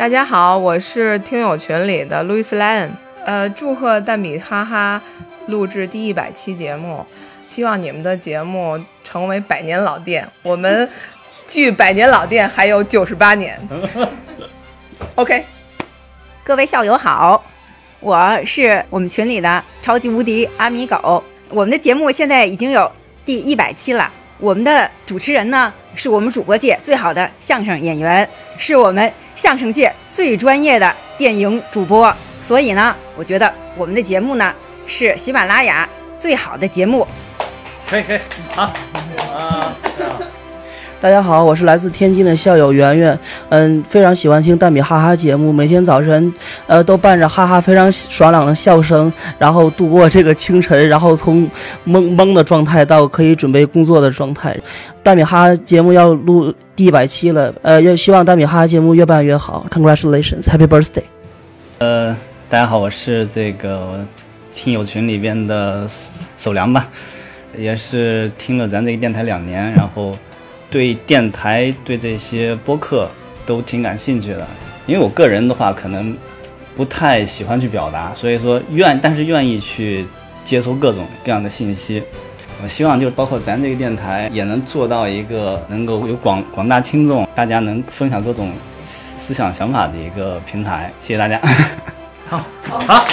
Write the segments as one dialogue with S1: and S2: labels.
S1: 大家好，我是听友群里的路易斯莱恩。呃，祝贺蛋比哈哈录制第一百期节目，希望你们的节目成为百年老店。我们距百年老店还有九十八年。OK，
S2: 各位校友好，我是我们群里的超级无敌阿米狗。我们的节目现在已经有第一百期了。我们的主持人呢，是我们主播界最好的相声演员，是我们相声界最专业的电影主播。所以呢，我觉得我们的节目呢，是喜马拉雅最好的节目。
S3: 可以可以，好啊。
S4: 大家好，我是来自天津的校友圆圆，嗯，非常喜欢听蛋比哈哈节目，每天早晨，呃，都伴着哈哈非常爽朗的笑声，然后度过这个清晨，然后从懵懵的状态到可以准备工作的状态。蛋比哈哈节目要录第一百期了，呃，要希望蛋比哈哈节目越办越好，Congratulations，Happy Birthday。
S5: 呃，大家好，我是这个听友群里边的守良吧，也是听了咱这个电台两年，然后。对电台、对这些播客都挺感兴趣的，因为我个人的话可能不太喜欢去表达，所以说愿但是愿意去接收各种各样的信息。我希望就是包括咱这个电台也能做到一个能够有广广大听众，大家能分享各种思想想法的一个平台。谢谢大家。
S3: 好，好，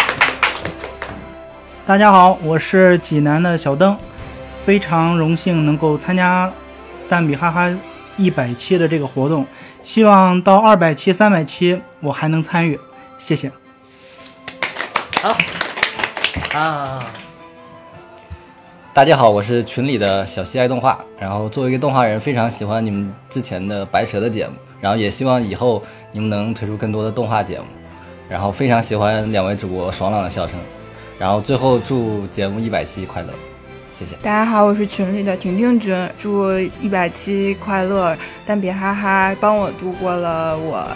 S6: 大家好，我是济南的小邓。非常荣幸能够参加蛋比哈哈一百期的这个活动，希望到二百期、三百期我还能参与，谢谢。
S3: 好，啊，
S7: 大家好，我是群里的小西爱动画，然后作为一个动画人，非常喜欢你们之前的白蛇的节目，然后也希望以后你们能推出更多的动画节目，然后非常喜欢两位主播爽朗的笑声，然后最后祝节目一百期快乐。
S8: 大家好，我是群里的婷婷君，祝一百期快乐！但别哈哈帮我度过了我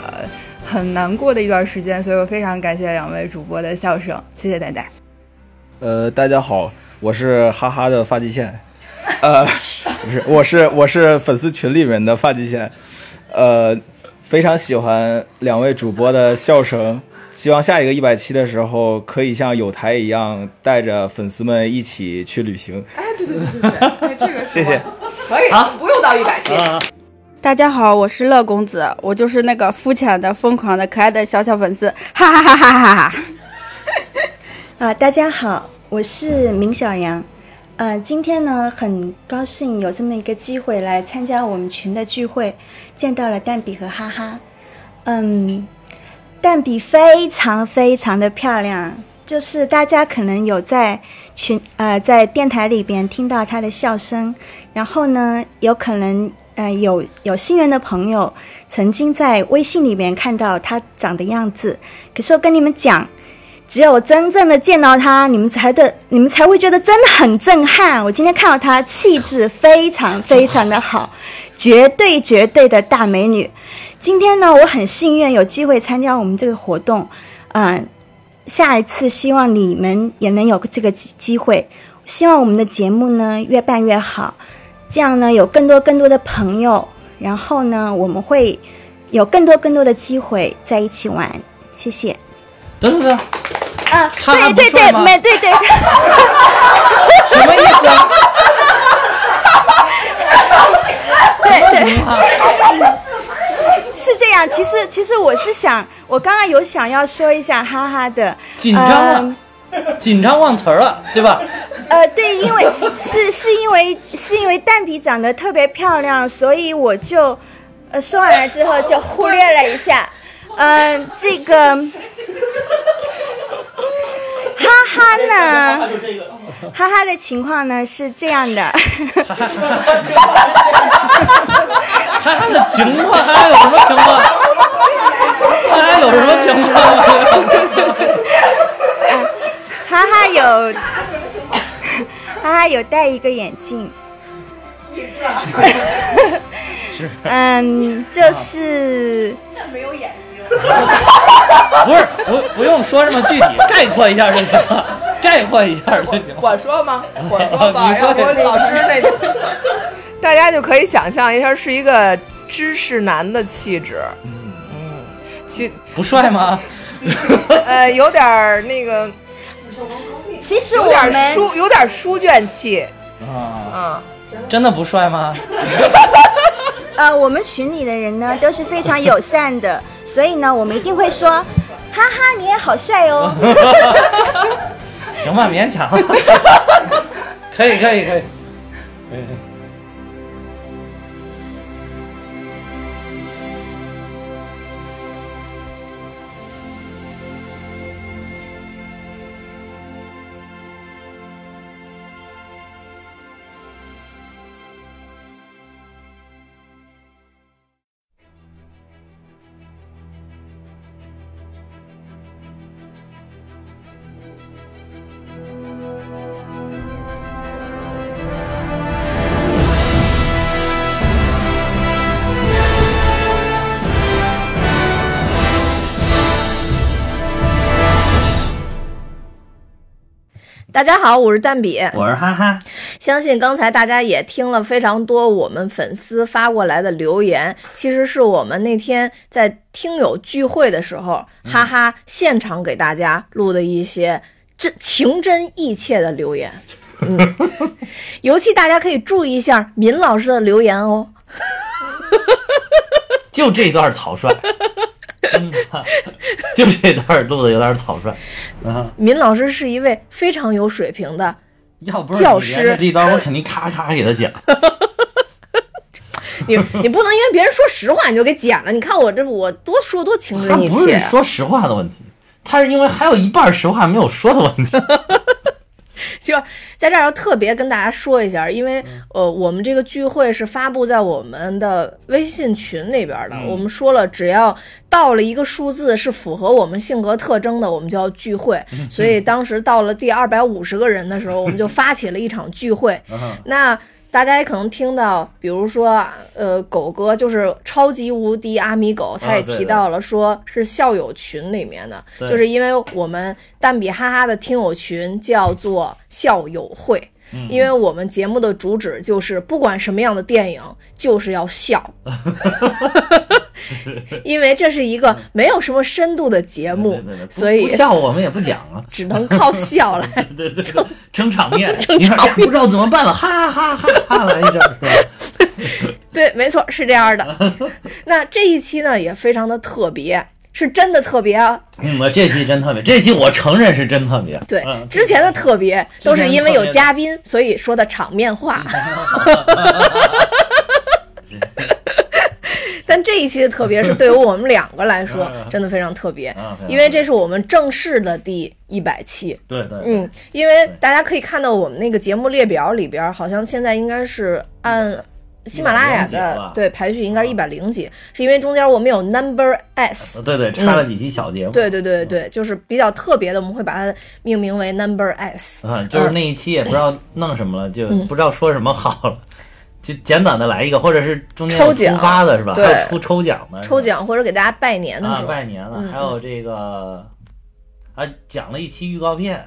S8: 很难过的一段时间，所以我非常感谢两位主播的笑声，谢谢大家。
S9: 呃，大家好，我是哈哈的发际线，呃，不是，我是我是粉丝群里面的发际线，呃，非常喜欢两位主播的笑声。希望下一个一百期的时候，可以像有台一样，带着粉丝们一起去旅行。
S1: 哎，对对对对对，哎，这个
S9: 谢谢，
S1: 可以，啊不用到一百期。
S10: 大家好，我是乐公子，我就是那个肤浅的、疯狂的、可爱的小小粉丝，哈哈哈哈哈哈。
S11: 啊，大家好，我是明小杨，呃，今天呢，很高兴有这么一个机会来参加我们群的聚会，见到了蛋比和哈哈，嗯。蛋比非常非常的漂亮，就是大家可能有在群呃在电台里边听到她的笑声，然后呢，有可能呃有有心缘的朋友曾经在微信里边看到她长的样子。可是我跟你们讲，只有真正的见到她，你们才的你们才会觉得真的很震撼。我今天看到她气质非常非常的好，绝对绝对的大美女。今天呢，我很幸运有机会参加我们这个活动，嗯，下一次希望你们也能有这个机会。希望我们的节目呢越办越好，这样呢有更多更多的朋友，然后呢我们会有更多更多的机会在一起玩。谢谢。
S3: 等等等，
S11: 啊，对对对，没对对。
S3: 什么意思？
S11: 对对。是这样，其实其实我是想，我刚刚有想要说一下哈哈的
S3: 紧张了，紧张忘词儿了，对吧？
S11: 呃，对，因为是是因为是因为蛋比长得特别漂亮，所以我就呃说完了之后就忽略了一下，嗯，这个哈哈呢。哈哈的情况呢是这样的，哈
S3: 哈的情况还有什么情况？还有什么情况？
S11: 哈哈有，哈哈有戴一个眼镜，嗯，就是
S1: 没有眼睛，
S3: 不是不不用说这么具体，概括一下就行了。概括一下就行。
S1: 我说吗？我说吧，要不老师那，大家就可以想象一下，是一个知识男的气质。嗯
S12: 其
S3: 不帅吗？
S12: 呃有点儿那个，
S11: 其实我
S12: 有点书有点书卷气
S3: 啊，
S12: 啊。
S3: 真的不帅吗？
S11: 呃，我们群里的人呢都是非常友善的，所以呢，我们一定会说，哈哈，你也好帅哦。
S3: 行吧，勉强。可以，可以，可以。可以
S12: 大家好，我是蛋比。
S3: 我是哈哈，
S12: 相信刚才大家也听了非常多我们粉丝发过来的留言，其实是我们那天在听友聚会的时候，哈哈现场给大家录的一些真情真意切的留言。嗯，尤其大家可以注意一下敏老师的留言哦。
S3: 就这段草率，就这段录的有点草率。啊，
S12: 闵老师是一位非常有水平的
S3: 要不是
S12: 教师，
S3: 这段，我肯定咔咔给他讲。
S12: 你你不能因为别人说实话你就给剪了。你看我这我多说多情
S3: 他不是
S12: 真意切啊。
S3: 说实话的问题，他是因为还有一半实话没有说的问题。
S12: 就在这儿要特别跟大家说一下，因为
S3: 嗯
S12: 呃，我们这个聚会是发布在我们的微信群里边的。
S3: 嗯
S12: 我们说了，只要到了一个数字是符合我们性格特征的，我们就要聚会。
S3: 嗯
S12: 所以当时到了第二百五十个人的时候，我们就发起了一场聚会。
S3: 嗯
S12: 那大家也可能听到，比如说，呃，狗哥就是超级无敌阿米狗，他也提到了，说是校友群里面的，
S3: 对
S12: 就是因为我们蛋比哈哈的听友群叫做校友会。
S3: 嗯
S12: 因为我们节目的主旨就是不管什么样的电影，就是要笑，因为这是一个没有什么深度的节目，
S3: 对对对，不
S12: 所以
S3: 不笑我们也不讲啊。
S12: 只能靠笑来
S3: 对 对对，撑场面，
S12: 撑场面
S3: 不知道怎么办了，哈哈哈哈来一阵是吧？
S12: 对，没错，是这样的。那这一期呢也非常的特别，是真的特别啊。
S3: 嗯，我这期真特别，这期我承认是真特别。
S12: 对，
S3: 嗯
S12: 之前的特别都是因为有嘉宾，所以说的场面话。但这一期的特别是对于我们两个来说，真的非常特别
S3: 嗯，
S12: 因为这是我们正式的第一百期。
S3: 对对，
S12: 嗯，因为大家可以看到我们那个节目列表里边，好像现在应该是按喜马拉雅的对排序应该是一百零几，是因为中间我们有 Number S。
S3: 对对，插了几期小节目。
S12: 对对对对，就是比较特别的，我们会把它命名为 Number S。
S3: 啊，就是那一期也不知道弄什么了，就
S12: 嗯
S3: 不知道说什么好了，就简短的来一个，或者是中间有
S12: 抽奖
S3: 突发的是吧？
S12: 对
S3: 还有出抽奖的，
S12: 抽奖或者给大家拜年的时
S3: 啊，
S12: 候，
S3: 拜年了，
S12: 嗯
S3: 还有这个啊，讲了一期预告片，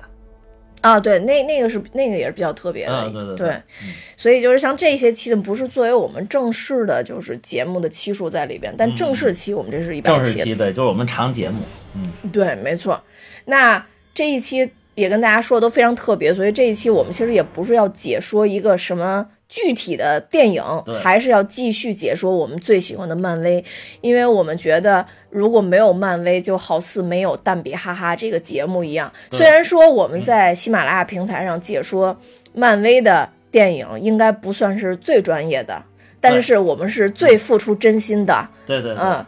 S12: 啊，对，那那个是那个也是比较特别的，
S3: 嗯，对对
S12: 对
S3: 嗯。
S12: 所以就是像这些期呢，不是作为我们正式的，就是节目的期数在里边，但正式期我们这是一百期
S3: 正式期对，就是我们长节目，嗯，
S12: 对，没错。那这一期也跟大家说的都非常特别，所以这一期我们其实也不是要解说一个什么具体的电影，还是要继续解说我们最喜欢的漫威，因为我们觉得如果没有漫威，就好似没有蛋比哈哈这个节目一样。虽然说我们在喜马拉雅平台上解说漫威的电影，应该不算是最专业的，但是我们是最付出真心的。
S3: 对对对，
S12: 嗯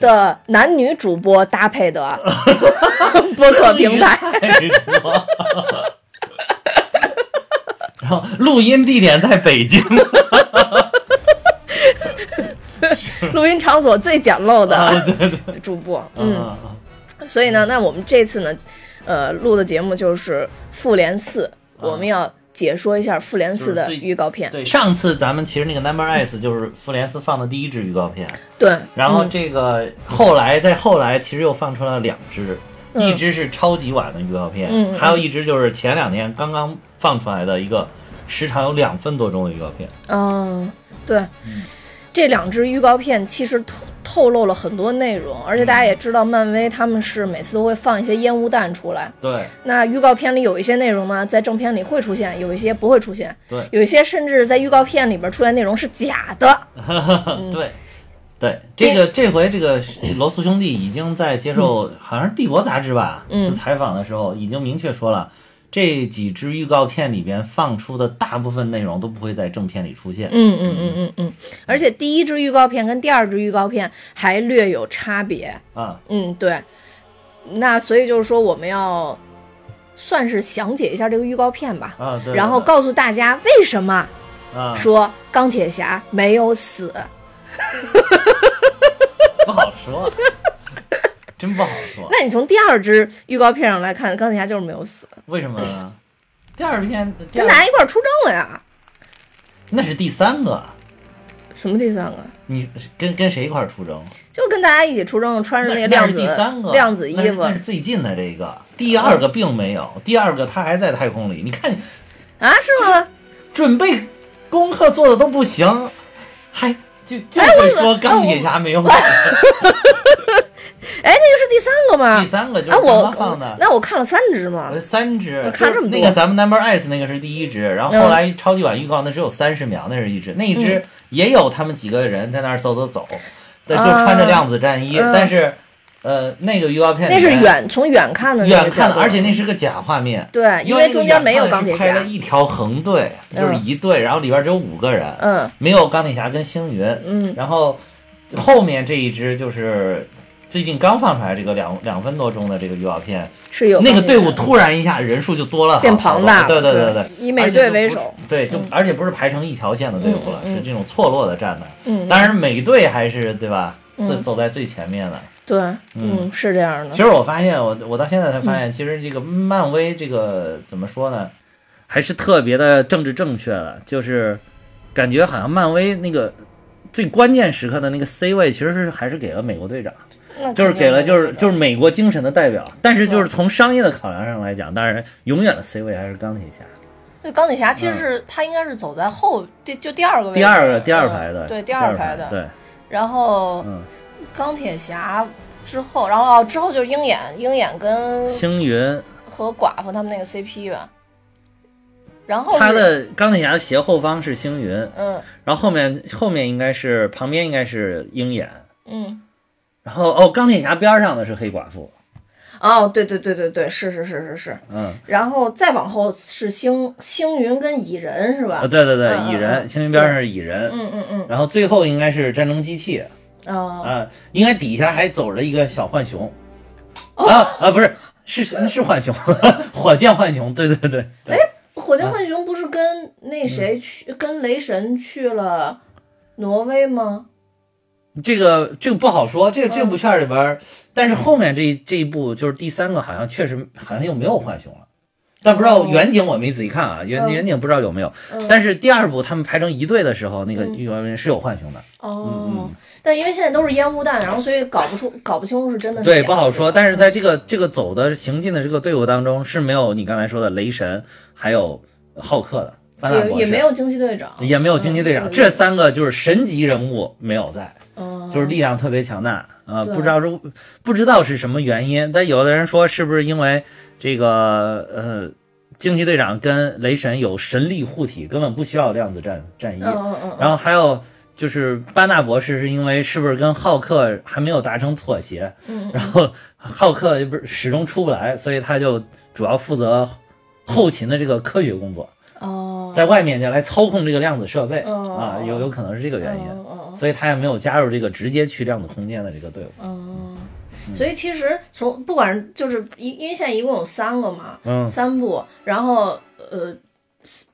S12: 的男女主播搭配的 播客平台。
S3: 录音地点在北京，
S12: 录音场所最简陋
S3: 啊
S12: 的主播，
S3: 嗯。
S12: 嗯，所以呢，那我们这次呢，呃，录的节目就是《复联四》，我们要解说一下《复联四》的预告片。
S3: 对，上次咱们其实那个 Number S 就是复联四放的第一支预告片，
S12: 对，
S3: 然后
S12: 嗯
S3: 这个后来再后来其实又放出了两支，
S12: 嗯。
S3: 一支是超级晚的预告片，还有一支就是前两天刚刚放出来的一个时长有两分多钟的预告片。
S12: 嗯，对，这两支预告片其实透透露了很多内容，而且大家也知道，漫威他们是每次都会放一些烟雾弹出来。
S3: 对
S12: 那预告片里有一些内容呢，在正片里会出现，有一些不会出现，
S3: 对
S12: 有一些甚至在预告片里边出现内容是假的。
S3: 对对，这个这回这个罗素兄弟已经在接受好像是《帝国》杂志吧，
S12: 嗯
S3: 采访的时候已经明确说了。这几支预告片里边放出的大部分内容都不会在正片里出现。
S12: 嗯嗯嗯嗯嗯，而且第一支预告片跟第二支预告片还略有差别。
S3: 啊，
S12: 嗯，对。那所以就是说，我们要算是详解一下这个预告片吧，
S3: 啊对
S12: 然后告诉大家为什么
S3: 啊
S12: 说钢铁侠没有死。
S3: 不好说，真不好说。
S12: 那你从第二支预告片上来看，钢铁侠就是没有死，
S3: 为什么呢？第二篇
S12: 跟大家一块儿出征了呀。
S3: 那是第三个，
S12: 什么第三个？
S3: 你跟跟谁一块儿出征？
S12: 就跟大家一起出征，穿着
S3: 那
S12: 个量子
S3: 那是第三个
S12: 亮子衣服
S3: 那是最近的这个。第二个并没有，第二个他还在太空里。你看，
S12: 啊？是吗？
S3: 准备功课做的都不行，还就就
S12: 哎
S3: 会说钢铁侠没有死。
S12: 哎，那个是第三个吗？
S3: 第三个就是
S12: 啊，我
S3: 放的。
S12: 那我看了三只嘛。
S3: 三只，
S12: 我看这么多。
S3: 那个咱们 Number Ice 那个是第一只，然后
S12: 嗯。
S3: 后来超级碗预告那只有三十秒，那是一只，那一支
S12: 嗯。
S3: 也有他们几个人在那儿走走走，对，就
S12: 啊
S3: 穿着量子战衣，
S12: 嗯
S3: 但是呃那个预告片
S12: 那是远从远看的
S3: 远看的，而且那是个假画面，
S12: 对，
S3: 因
S12: 为中间没有钢铁侠
S3: 是拍了。一条横队，就是
S12: 嗯
S3: 一队，然后里边只有五个人，
S12: 嗯，
S3: 没有钢铁侠跟星云，
S12: 嗯。
S3: 然后后面这一支就是最近刚放出来这个两两分多钟的这个预告片，
S12: 是有
S3: 那个队伍突然一下人数就多了，
S12: 变庞大了
S3: 对对
S12: 对
S3: 对对，
S12: 以美队为首。
S3: 对，就而且不是排成一条线的队伍了，是这种错落的站的。
S12: 嗯
S3: 当然美队还是对吧，
S12: 嗯。
S3: 走走在最前面的。
S12: 对，
S3: 嗯。
S12: 嗯，是这样的。
S3: 其实我发现，我我到现在才发
S12: 嗯。
S3: 现，其实这个漫威这个怎么说呢，还是特别的政治正确的，就是感觉好像漫威那个最关键时刻的那个 C 位，其实是还是给了美国队长。
S12: 那
S3: 就是给了，就是就是美国精神的代表，但是就是从商业的考量上来讲，当然永远的 C 位还是钢铁侠，
S12: 对钢铁侠其实是他应该是走在后第就第二个位置，
S3: 第二个第二
S12: 嗯
S3: 排的，
S12: 对第
S3: 第
S12: 二排的。
S3: 对，
S12: 然后
S3: 嗯，
S12: 钢铁侠之后，然后哦之后就是鹰眼，鹰眼跟
S3: 星云
S12: 和寡妇他们那个 CP 吧。然后
S3: 他的钢铁侠的斜后方是星云，
S12: 嗯
S3: 然后后面后面应该是旁边应该是鹰眼，
S12: 嗯
S3: 然后哦钢铁侠边上的是黑寡妇，
S12: 哦对对对对对是是是是是，
S3: 嗯，
S12: 然后再往后是星星云跟蚁人是吧？
S3: 啊对对对，
S12: 嗯
S3: 蚁人，星云边上是蚁人，
S12: 嗯嗯嗯。
S3: 然后最后应该是战争机器，
S12: 哦。
S3: 啊，应该底下还走着一个小浣熊，
S12: 哦。
S3: 啊啊不是是是是浣熊，火箭浣熊，对对对哎。
S12: 火箭浣熊不是跟那谁去、跟雷神去了挪威吗？
S3: 这个这个不好说，这个这部片里边儿，但是后面这一这一部就是第三个，好像确实好像又没有浣熊了，但不知道
S12: 哦。
S3: 远景我没仔细看啊，远
S12: 嗯。
S3: 远景不知道有没有。
S12: 嗯，
S3: 但是第二部他们排成一队的时候，那个
S12: 嗯。
S3: 预告片是有浣熊的，
S12: 哦，但因为现在都是烟雾弹，然后所以搞不出搞不清楚是真的是
S3: 对，不好说。但是在这个这个走的行进的这个队伍当中是没有你刚才说的雷神，还有浩克的，
S12: 也也没有惊奇队长，
S3: 也没有惊奇队长，
S12: 嗯
S3: 这三个就是神级人物没有在。
S12: 嗯，
S3: 就是力量特别强大啊、
S12: 对。
S3: 不知道是不知道是什么原因，但有的人说是不是因为这个呃，惊奇队长跟雷神有神力护体，根本不需要量子战战衣。
S12: 嗯嗯嗯，
S3: 然后还有就是班纳博士是因为是不是跟浩克还没有达成妥协，
S12: 嗯
S3: 然后浩克不是始终出不来，所以他就主要负责后勤的这个科学工作。
S12: 哦，
S3: 在外面就来操控这个量子设备、
S12: 哦。
S3: 啊，有有可能是这个原因，所以他也没有加入这个直接去量子空间的这个队伍。
S12: 哦，所以其实从不管就是一，因为现在一共有三个嘛，
S3: 嗯
S12: 三部，然后呃，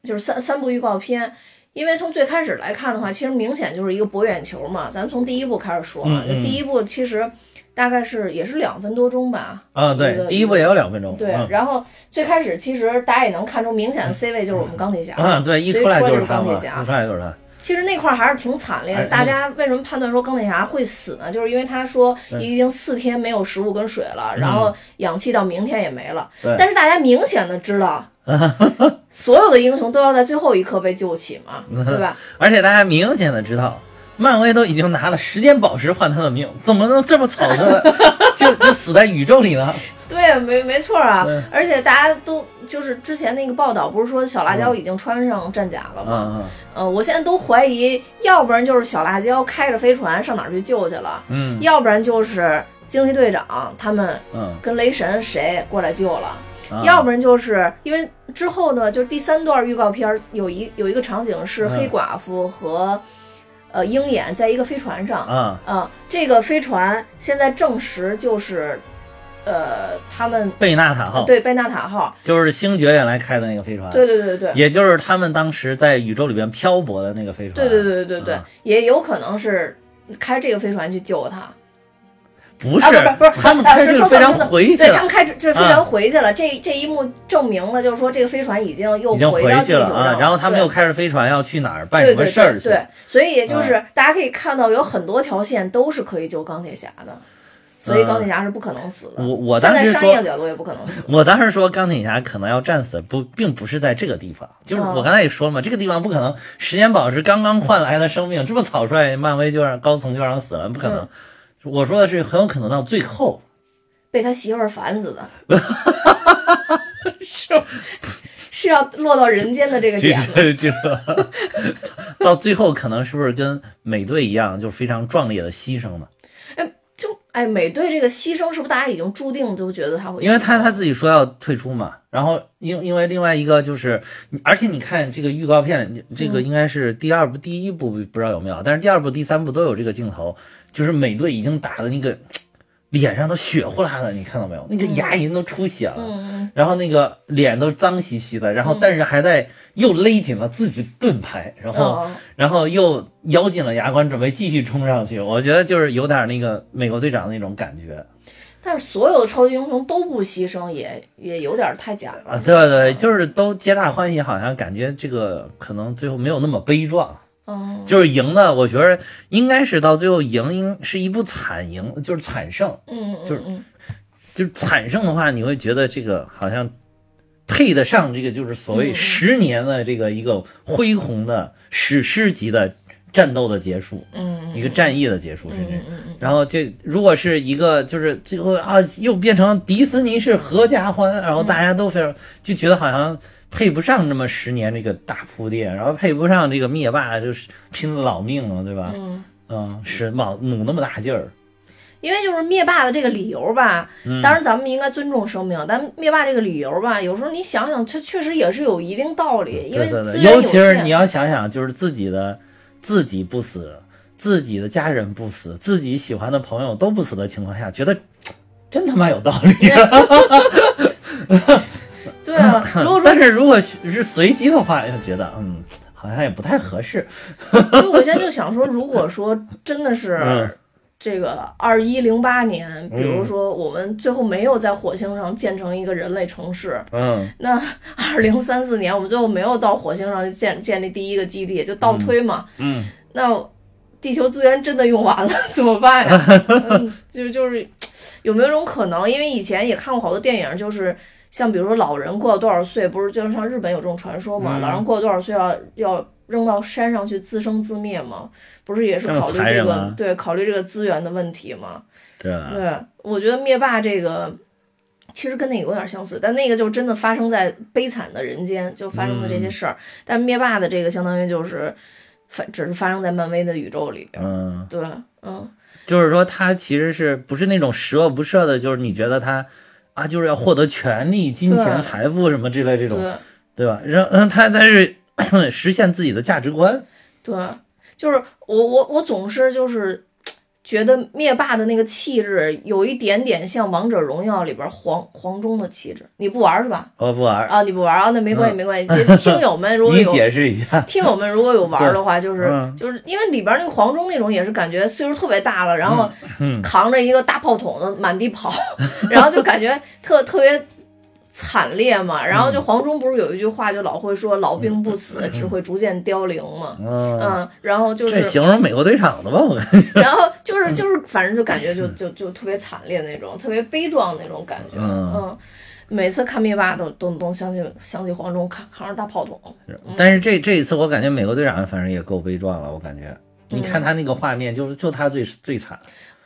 S12: 就是三三部预告片。因为从最开始来看的话，其实明显就是一个博眼球嘛。咱从第一部开始说啊，
S3: 嗯嗯
S12: 就第一部其实大概是也是两分多钟吧。
S3: 啊，
S12: 一
S3: 对
S12: 个，
S3: 第一部也有两分钟。
S12: 对，
S3: 嗯
S12: 然后最开始其实大家也能看出明显的 C 位就是我们钢铁侠，
S3: 啊，对，一出来
S12: 说
S3: 就是
S12: 钢铁侠
S3: 一出。来就是他。
S12: 其实那块儿还是挺惨烈的。
S3: 哎
S12: 大家为什么判断说钢铁侠会死呢？就是因为他说已经四天没有食物跟水了，然后氧气到明天也没了。
S3: 对
S12: 但是大家明显的知道，所有的英雄都要在最后一刻被救起嘛，对吧？
S3: 而且大家明显的知道，漫威都已经拿了时间宝石换他的命，怎么能这么草率，就就死在宇宙里呢？
S12: 对，没没错啊。而且大家都就是之前那个报道，不是说小辣椒已经穿上战甲了吗？
S3: 嗯
S12: 呃，我现在都怀疑，要不然就是小辣椒开着飞船上哪儿去救去了，
S3: 嗯。
S12: 要不然就是惊奇队长他们
S3: 嗯。
S12: 跟雷神谁过来救了。
S3: 啊。
S12: 要不然就是因为之后呢，就是第三段预告片儿有一有一个场景是黑
S3: 嗯
S12: 寡妇和、呃鹰眼在一个飞船上。
S3: 啊。
S12: 啊、这个飞船现在证实就是呃他们
S3: 贝纳塔号。
S12: 对贝纳塔号，
S3: 就是星爵原来开的那个飞船，
S12: 对对对对
S3: 也就是他们当时在宇宙里边漂泊的那个飞船，
S12: 对对对对对对，
S3: 啊。
S12: 也有可能是开这个飞船去救他。
S3: 不是
S12: 啊，不是不是，
S3: 他们
S12: 呃
S3: 开这个飞船回去了。
S12: 对他们开这这飞船
S3: 啊。
S12: 回去了，这这一幕证明了，就是说这个飞船已经又
S3: 已经
S12: 回到地
S3: 回去了啊，然后他们又开着飞船要去哪儿办什么事儿去？
S12: 对对，所以也就是、
S3: 啊。
S12: 大家可以看到有很多条线都是可以救钢铁侠的，所以
S3: 嗯
S12: 钢铁侠是不可能死的。
S3: 我我当时
S12: 在商业
S3: 说
S12: 角度也不可能死。
S3: 我当时说钢铁侠可能要战死，不，并不是在这个地方，就是
S12: 嗯
S3: 我刚才也说了嘛，这个地方不可能，时间宝石刚刚换来的生命这么草率，漫威就让高层就让死了，不可能。
S12: 嗯
S3: 我说的是很有可能到最后，
S12: 被他媳妇儿烦死的，是是要落到人间的这个点
S3: 到最后可能是不是跟美队一样，就非常壮烈的牺牲呢？
S12: 就哎，美队这个牺牲是不是大家已经注定都觉得他会？
S3: 因为他他自己说要退出嘛，然后因因为另外一个就是，而且你看这个预告片，这个应该是第二部、第一部不知道有没有，但是第二部、第三部都有这个镜头，就是美队已经打的那个脸上都血呼啦的，你看到没有？那个牙龈都出血了，
S12: 嗯
S3: 然后那个脸都脏兮兮的，然后
S12: 嗯
S3: 但是还在又勒紧了自己盾牌，然后、
S12: 哦
S3: 然后又咬紧了牙关，准备继续冲上去。我觉得就是有点那个美国队长那种感觉。
S12: 但是所有的超级英雄都不牺牲也，也有点太假了。
S3: 啊，对对，就是都皆大欢喜，好像感觉这个可能最后没有那么悲壮。
S12: 嗯，
S3: 就是赢的，我觉得应该是到最后赢，应是一部惨赢，就是惨胜。
S12: 嗯嗯
S3: 就是
S12: 嗯
S3: 就是惨胜的话，你会觉得这个好像配得上这个就是所谓十年的这个一个恢宏的史诗级的战斗的结束，
S12: 嗯，
S3: 一个战役的结束，甚至。然后这如果是一个就是最后啊又变成迪士尼是合家欢，然后大家都非常就觉得好像配不上这么十年这个大铺垫，然后配不上这个灭霸就是拼了老命了，对吧？
S12: 嗯，
S3: 嗯，是卯努那么大劲儿，
S12: 因为就是灭霸的这个理由吧，
S3: 嗯。
S12: 当然咱们应该尊重生命，但灭霸这个理由吧，有时候你想想，它确实也是有一定道理，因为
S3: 对对对，尤其是你要想想，就是自己的自己不死，自己的家人不死，自己喜欢的朋友都不死的情况下，觉得真他妈有道理。
S12: 对啊，如果说
S3: 但是如果是随机的话，又觉得嗯，好像也不太合适。
S12: 所以我现在就想说，如果说真的是
S3: 嗯
S12: 这个二一零八年，比如
S3: 嗯
S12: 说我们最后没有在火星上建成一个人类城市，
S3: 嗯
S12: 那二零三四年我们最后没有到火星上建建立第一个基地，就倒推嘛，
S3: 嗯，
S12: 那地球资源真的用完了 怎么办呀？嗯，就就是有没有种可能？因为以前也看过好多电影，就是像比如说老人过了多少岁，不是就是像日本有这种传说嘛？
S3: 嗯
S12: 老人过了多少岁要要扔到山上去自生自灭嘛？不是也是考虑这个对考虑这个资源的问题嘛？
S3: 对
S12: 我觉得灭霸这个其实跟那个有点相似，但那个就真的发生在悲惨的人间，就发生了这些事儿。但灭霸的这个相当于就是反，只是发生在漫威的宇宙里边。
S3: 嗯，
S12: 对，嗯，
S3: 就是说他其实是不是那种十恶不赦的，就是你觉得他啊，就是要获得权利、金钱、财富什么之类这种，
S12: 对
S3: 对吧？然后他他是 实现自己的价值观。
S12: 对，就是我我我总是就是觉得灭霸的那个气质有一点点像王者荣耀里边黄黄忠的气质。你不玩是吧？
S3: 我不玩
S12: 啊，你不玩啊？那没关系，
S3: 嗯
S12: 没关系。听友们如果
S3: 你
S12: 有
S3: 解释一下
S12: 听友们如果有玩的话，就是
S3: 嗯
S12: 就是因为里边那个黄忠那种也是感觉岁数特别大了，然后
S3: 嗯
S12: 扛着一个大炮筒子满地跑，然后就感觉特特别惨烈嘛。然后就黄忠不是有一句话，就老会说“老兵不死，只会逐渐凋零”嘛。
S3: 嗯
S12: 嗯，然后就是
S3: 这形容美国队长的吧？我感觉。
S12: 然后就是 就是，反正就感觉就就就特别惨烈那种，特别悲壮那种感觉。
S3: 嗯
S12: 嗯，每次看灭霸都都都想起想起黄忠扛扛着大炮筒。
S3: 但是这这一次我感觉美国队长反正也够悲壮了，我感觉你看他那个画面，就是就他最最惨，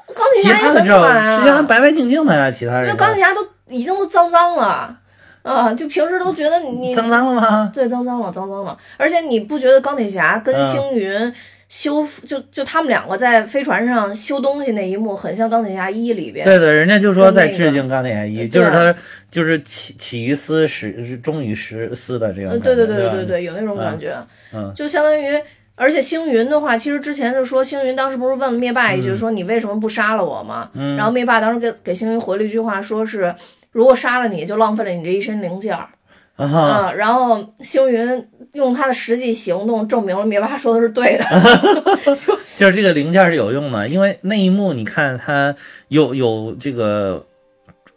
S12: 钢铁侠也很惨啊，
S3: 实际上白白净净的呀，其他人
S12: 钢铁侠都已经都脏脏了。啊，就平时都觉得你
S3: 脏脏了吗？
S12: 对，脏脏了，脏脏了。而且你不觉得钢铁侠跟
S3: 嗯
S12: 星云修复，就就他们两个在飞船上修东西那一幕，很像钢铁侠一里边。
S3: 对对，人家就说在致敬钢铁侠一，
S12: 对
S3: 就是他就是起起于斯始终于实斯的这种
S12: 呃，
S3: 感觉。
S12: 对对对对对，有那种感觉，
S3: 嗯，
S12: 就相当于。而且星云的话，其实之前就说星云当时不是问了灭霸一句，
S3: 嗯
S12: 说你为什么不杀了我吗？
S3: 嗯
S12: 然后灭霸当时给给星云回了一句话，说是如果杀了你就浪费了你这一身零件儿。
S3: 啊哈，
S12: 啊，然后星云用他的实际行动证明了灭霸说的是对的。
S3: 就是这个零件是有用的，因为那一幕你看他有有这个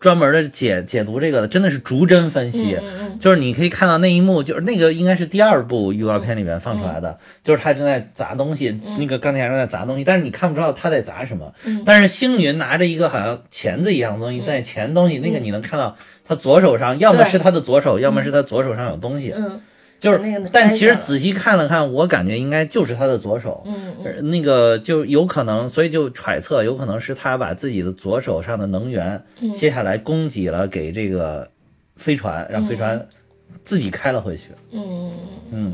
S3: 专门的解解读这个的，真的是逐帧分析。就是你可以看到那一幕，就是那个应该是第二部预告片里面放出来的，就是他正在砸东西，那个钢铁侠正在砸东西，但是你看不出来他在砸什么。
S12: 嗯。
S3: 但是星云拿着一个好像钳子一样的东西在钳东西，那个你能看到他左手上，要么是他的左手，要么是他左手上有东西。
S12: 嗯，
S3: 就是
S12: 那个，
S3: 但其实仔细看了看，我感觉应该就是他的左手。
S12: 嗯
S3: 呃那个就有可能，所以就揣测有可能是他把自己的左手上的能源
S12: 嗯
S3: 接下来供给了给这个飞船，让飞船自己开了回去。
S12: 嗯，
S3: 嗯，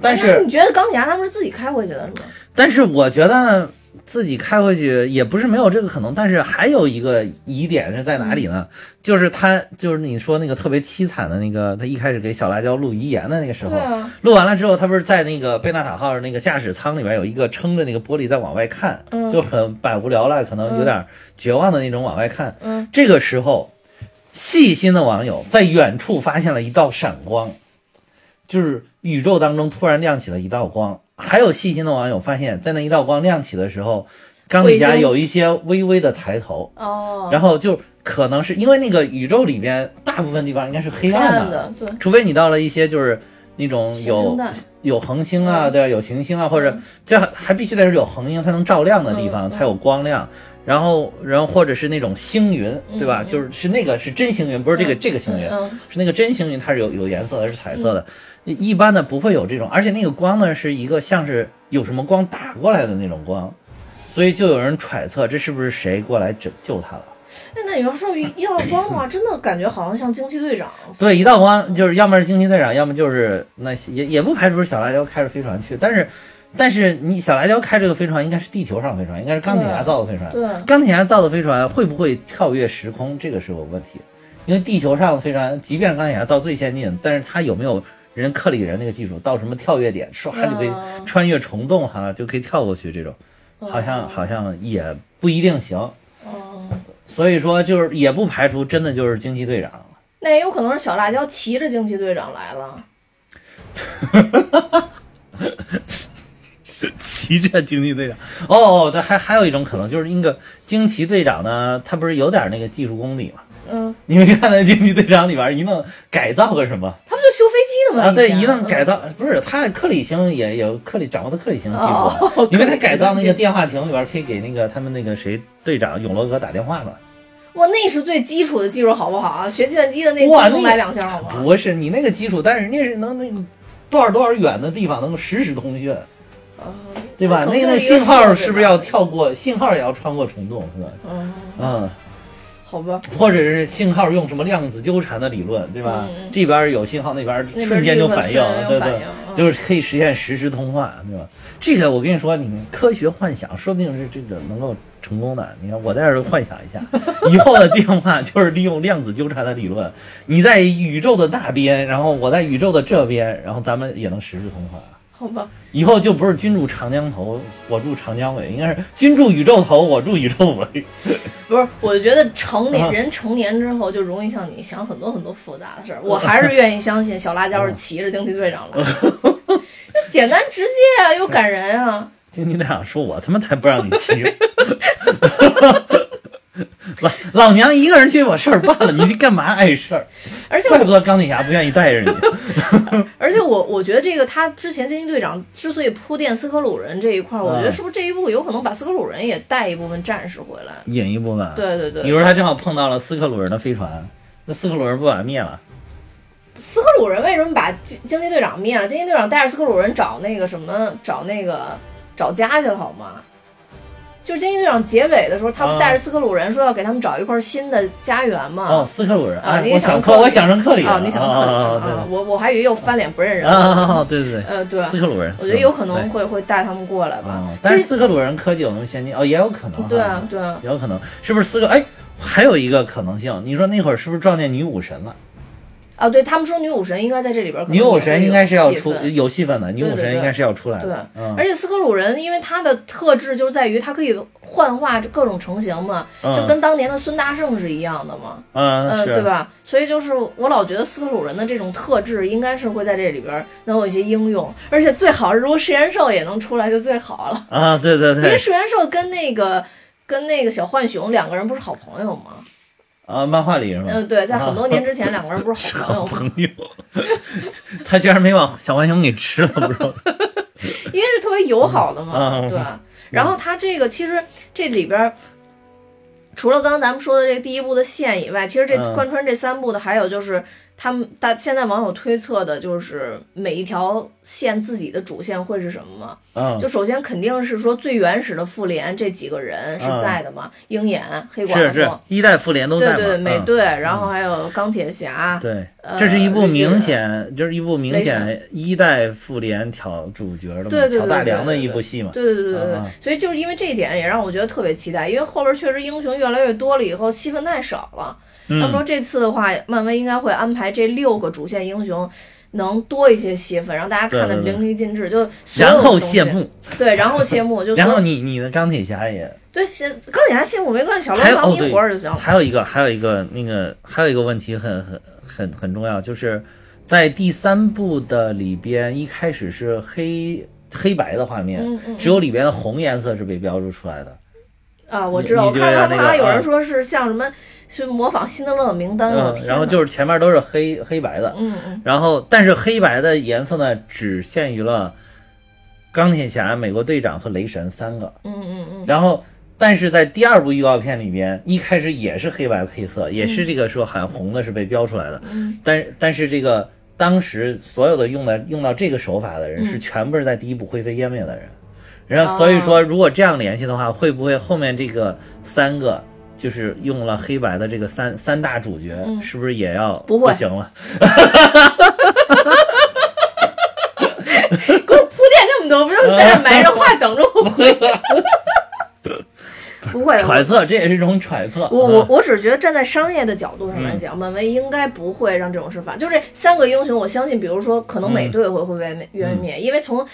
S3: 但是
S12: 你觉得钢铁侠他们是自己开回去的是吗？
S3: 但是我觉得自己开回去也不是没有这个可能，但是还有一个疑点是在哪里呢？就是他就是你说那个特别凄惨的那个，他一开始给小辣椒录遗言的那个时候，
S12: 啊
S3: 录完了之后，他不是在那个贝纳塔号那个驾驶舱里边有一个撑着那个玻璃在往外看，
S12: 嗯
S3: 就很百无聊赖，可能有点绝望的那种往外看。
S12: 嗯
S3: 这个时候，细心的网友在远处发现了一道闪光，就是宇宙当中突然亮起了一道光。还有细心的网友发现，在那一道光亮起的时候，钢铁侠有一些微微的抬头，
S12: 哦，
S3: 然后就可能是因为那个宇宙里边大部分地方应该是黑
S12: 黑
S3: 暗
S12: 暗的，对，
S3: 除非你到了一些就是那种有有恒星啊，
S12: 嗯。
S3: 对吧？有行星啊，或者这还还必须得是有恒星才能照亮的地方，
S12: 嗯。
S3: 才有光亮。然后，然后或者是那种星云，对吧？
S12: 嗯
S3: 就是是那个是真星云，不是这个、这个星云，
S12: 嗯
S3: 是那个真星云，它是有有颜色的，是彩色的。一般的不会有这种，而且那个光呢是一个像是有什么光打过来的那种光，所以就有人揣测这是不是谁过来拯救他了。
S12: 哎，那你要说一道光的话，真的感觉好像像惊奇队长。
S3: 对，一道光就是要么是惊奇队长，要么就是那些也也不排除是小辣椒开着飞船去，但是但是你小辣椒开这个飞船应该是地球上飞船，应该是钢铁侠造的飞船。
S12: 对
S3: 钢铁侠造的飞船会不会跳跃时空，这个是有问题，因为地球上的飞船，即便钢铁侠造最先进，但是它有没有人克里人那个技术，到什么跳跃点，唰就可以
S12: 嗯
S3: 穿越虫洞哈，就可以跳过去这种，好像好像也不一定行。
S12: 哦，
S3: 所以说就是也不排除真的就是惊奇队长。
S12: 那也有可能是小辣椒骑着惊奇队长来了。
S3: 骑着惊奇队长哦，这还还有一种可能就是那个惊奇队长呢，他不是有点那个技术功底嘛？
S12: 嗯，
S3: 你没看那惊奇队长里边一弄改造个什么
S12: 他不就修飞机的吗？
S3: 啊？对，一弄改造不是他克里星也有克里掌握的克里星技术
S12: 哦，
S3: 因为他改造那个电话亭里边可以给那个他们那个谁队长永罗格打电话嘛。
S12: 哇，那是最基础的技术，好不好啊？学计算机的那
S3: 哇，那
S12: 能来两下好吗？
S3: 不是你那个基础，但是人家是能那个多少多少远的地方能够实时通讯。对吧？
S12: 那个
S3: 信号是不是要跳过？信号也要穿过虫洞，是吧？
S12: 嗯，
S3: 嗯，
S12: 好吧。
S3: 或者是信号用什么量子纠缠的理论，对吧？
S12: 嗯
S3: 这边有信号，那边
S12: 边
S3: 瞬间就反应，对对，
S12: 嗯
S3: 就是可以实现实时通话，对吧？这个我跟你说，你们科学幻想说不定是这个能够成功的。你看，我在这儿幻想一下，以后的电话就是利用量子纠缠的理论，你在宇宙的那边，然后我在宇宙的这边，然后咱们也能实时通话。
S12: 好吧，
S3: 以后就不是君住长江头，我住长江尾，应该是君住宇宙头，我住宇宙尾。
S12: 不是，我就觉得成年
S3: 啊
S12: 人成年之后就容易像你想很多很多复杂的事儿。我还是愿意相信小辣椒是骑着惊奇队长来的，简单直接啊，又感人啊。
S3: 惊奇队长说：“我他妈才不让你骑！老 老娘一个人去，把事儿办了，你去干嘛碍事儿？
S12: 而且
S3: 怪不得钢铁侠不愿意带着你。
S12: 而且我我觉得这个他之前惊奇队长之所以铺垫斯科鲁人这一块儿，我觉得
S3: 嗯
S12: 是不是这一部有可能把斯科鲁人也带一部分战士回来？
S3: 引一部分，
S12: 对对对
S3: 比如说他正好碰到了斯克鲁人的飞船，那斯克鲁人不把他灭了？
S12: 斯克鲁人为什么把惊惊奇队长灭了？惊奇队长带着斯克鲁人找那个什么，找那个找家去了好吗？就是惊奇队长结尾的时候，他不带着斯克鲁人说要给他们找一块新的家园嘛？
S3: 哦，斯克鲁人
S12: 啊，你
S3: 我
S12: 想成克
S3: 我想成克里
S12: 啊，你想成克里
S3: 啊？
S12: 我我还以为又翻脸不认人
S3: 啊对对对，
S12: 呃，对，
S3: 斯克鲁人，
S12: 我觉得有可能会会带他们过来吧。
S3: 但是斯克鲁人科技有那么先进哦，也有可能。
S12: 对啊，对啊，
S3: 也有可能，是不是斯克？哎，还有一个可能性，你说那会儿是不是撞见女武神了？
S12: 啊，对他们说女武神应该在这里边
S3: 女武神应该是要出
S12: 有戏份
S3: 的，女武
S12: 对对对
S3: 神应该是要出来
S12: 对
S3: 的。，嗯，
S12: 而且斯克鲁人因为他的特质就在于他可以幻化各种成型嘛，
S3: 嗯
S12: 就跟当年的孙大圣是一样的嘛。
S3: 嗯是
S12: 对吧？所以就是我老觉得斯克鲁人的这种特质应该是会在这里边能有一些应用，而且最好是如果食元兽也能出来就最好了。
S3: 啊，对对对
S12: 因为
S3: 对，
S12: 食元兽跟那个跟那个小浣熊两个人不是好朋友吗？
S3: 啊，漫画里是吗？
S12: 嗯，对，在很多年之前两个人不是 好朋友吗？
S3: 朋友，他居然没把小浣熊给吃了，不是。
S12: 因为是特别友好的嘛，
S3: 嗯
S12: 对。然后他这个其实这里边儿，除了刚刚咱们说的这个第一部的线以外，其实这
S3: 嗯
S12: 贯穿这三部的还有就是他们大现在网友推测的就是每一条线自己的主线会是什么吗？
S3: 嗯
S12: 就首先肯定是说最原始的复联这几个人是在的嘛，鹰眼、黑寡妇。
S3: 是是，一代复联都在嘛？
S12: 对对，美
S3: 嗯
S12: 队，然后还有钢铁侠，
S3: 对，
S12: 呃
S3: 这是一部明显，就是一部明显一代复联挑主角的嘛，
S12: 对对对
S3: 挑大梁的一部戏嘛。
S12: 对对对对对所以就是因为这一点也让我觉得特别期待，因为后边确实英雄越来越多了以后戏份太少了。
S3: 嗯
S12: 那么说这次的话，漫威应该会安排这六个主线英雄。能多一些戏份，让大家看得
S3: 对对对
S12: 淋漓尽致，就
S3: 然后谢幕，
S12: 对，然后谢幕，就
S3: 然后你你的钢铁侠也
S12: 对，现钢铁侠谢幕没关系，小罗忙一活儿就行了。
S3: 还有一个还有一个那个还有一个问题很很很很重要，就是在第三部的里边，一开始是黑黑白的画面，
S12: 嗯嗯嗯
S3: 只有里边的红颜色是被标注出来的。
S12: 啊，我知道，我
S3: 你
S12: 看他们有人说是像什么，去模仿辛德勒的名单，我
S3: 嗯，然后就是前面都是黑黑白的，
S12: 嗯嗯。
S3: 然后但是黑白的颜色呢，只限于了钢铁侠、美国队长和雷神三个。
S12: 嗯嗯嗯，
S3: 然后，但是在第二部预告片里边，一开始也是黑白配色，也是这个说喊红的是被标出来的。
S12: 嗯。
S3: 但但是这个当时所有的用的用到这个手法的人，
S12: 嗯。
S3: 是全部是在第一部灰飞烟灭的人。然后所以说，如果这样联系的话，会不会后面这个三个就是用了黑白的这个三三大主角，
S12: 嗯
S3: 是不是也要
S12: 不会
S3: 行了？
S12: 给我铺垫这么多，不就在这埋着话等着我 回来？不会，
S3: 揣测，这也是一种揣测。
S12: 我我
S3: 嗯
S12: 我只是觉得站在商业的角度上来讲，漫威应该不会让这种事发生。就这三个英雄，我相信，比如说可能美队会会被灭，因为从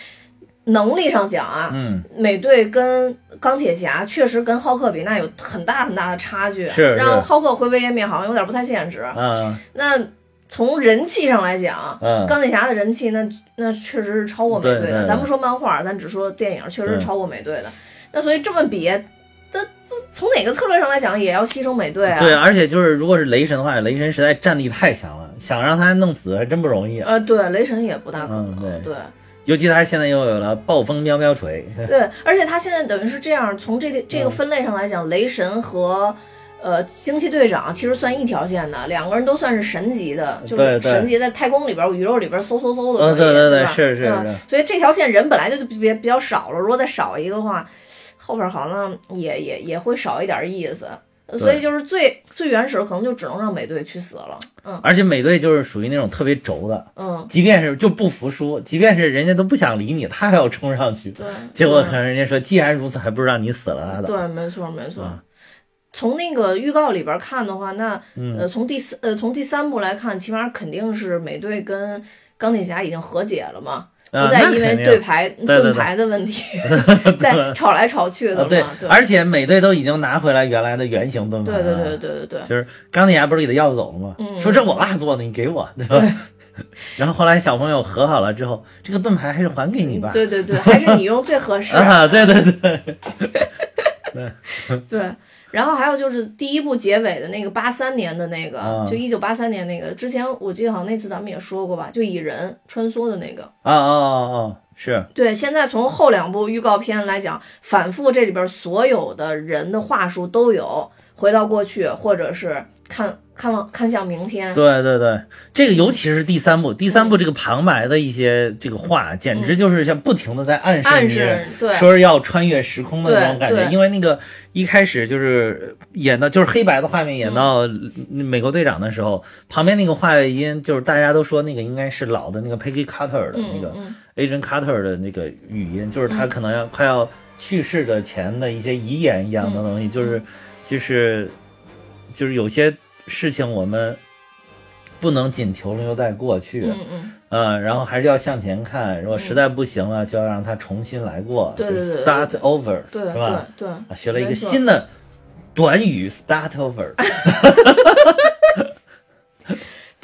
S12: 能力上讲啊，
S3: 嗯，
S12: 美队跟钢铁侠确实跟浩克比，那有很大很大的差距。
S3: 是是
S12: 让浩克灰飞烟灭好像有点不太现实。
S3: 嗯
S12: 那从人气上来讲，
S3: 嗯
S12: 钢铁侠的人气那那确实是超过美队的。咱不说漫画，咱只说电影，确实是超过美队的。那所以这么比，那这从哪个策略上来讲，也要牺牲美队啊。
S3: 对，而且就是如果是雷神的话，雷神实在战力太强了，想让他弄死还真不容易。
S12: 呃，对，雷神也不大可能。
S3: 嗯，对
S12: 对
S3: 尤其他现在又有了暴风喵喵锤。
S12: 对，而且他现在等于是这样，从这个这
S3: 嗯
S12: 个分类上来讲，雷神和。呃，惊奇队长其实算一条线的，两个人都算是神级的，就是神级在太空里边、宇宙里边嗖嗖嗖的可以，
S3: 嗯对对对
S12: 吧
S3: 是是
S12: 嗯
S3: 是
S12: 所以这条线人本来就比比比较少了，如果再少一个的话，后边好像也也也会少一点意思。呃所以就是最最原始的，可能就只能让美队去死了。嗯
S3: 而且美队就是属于那种特别轴的，
S12: 嗯，
S3: 即便是就不服输，即便是人家都不想理你，他还要冲上去。
S12: 对，
S3: 结果可能人家说，既然如此，还不如让你死了拉倒。
S12: 对，没错没错。
S3: 嗯
S12: 从那个预告里边看的话，那、
S3: 嗯
S12: 呃，从第四呃从第三部来看，起码肯定是美队跟钢铁侠已经和解了嘛，
S3: 啊
S12: 不再因为对牌
S3: 对对对
S12: 盾牌的问题 再 吵来吵去的嘛。
S3: 啊对，而且每队都已经拿回来原来的原型盾牌
S12: 对
S3: 了。
S12: 对对对对对，
S3: 就是钢铁侠不是给他要走了吗？
S12: 嗯
S3: 说这我爸做的，你给我，对吧？然后后来小朋友和好了之后，这个盾牌还是还给你吧。
S12: 对对对，还是你用最合适。
S3: 啊，对对对，
S12: 对，然后还有就是第一部结尾的那个八三年的那个，
S3: 啊
S12: 就一九八三年那个，之前我记得好像那次咱们也说过吧，就蚁人穿梭的那个。
S3: 啊啊啊啊，是，
S12: 对，现在从后两部预告片来讲，反复这里边所有的人的话术都有回到过去，或者是看看往看向明天。
S3: 对对对，这个尤其是第三部，第三部这个旁白的一些这个话，简直就是像不停的在暗示你，
S12: 暗示对。
S3: 说是要穿越时空的那种感觉。因为那个一开始就是演到就是黑白的画面，演到美国队长的时候，旁边那个话音就是大家都说那个应该是老的那个 Peggy Carter 的那个
S12: 嗯。
S3: Agent Carter 的那个语音，就是他可能要快要去世的前的一些遗言一样的东西，就是就是就是有些事情我们不能仅停留在过去，
S12: 嗯嗯，
S3: 呃，然后还是要向前看。如果实在不行了，就要让它重新来过，
S12: 对对
S3: 就是
S12: 对
S3: start over，
S12: 对
S3: 是吧？
S12: 对
S3: 学了一个新的短语 start over。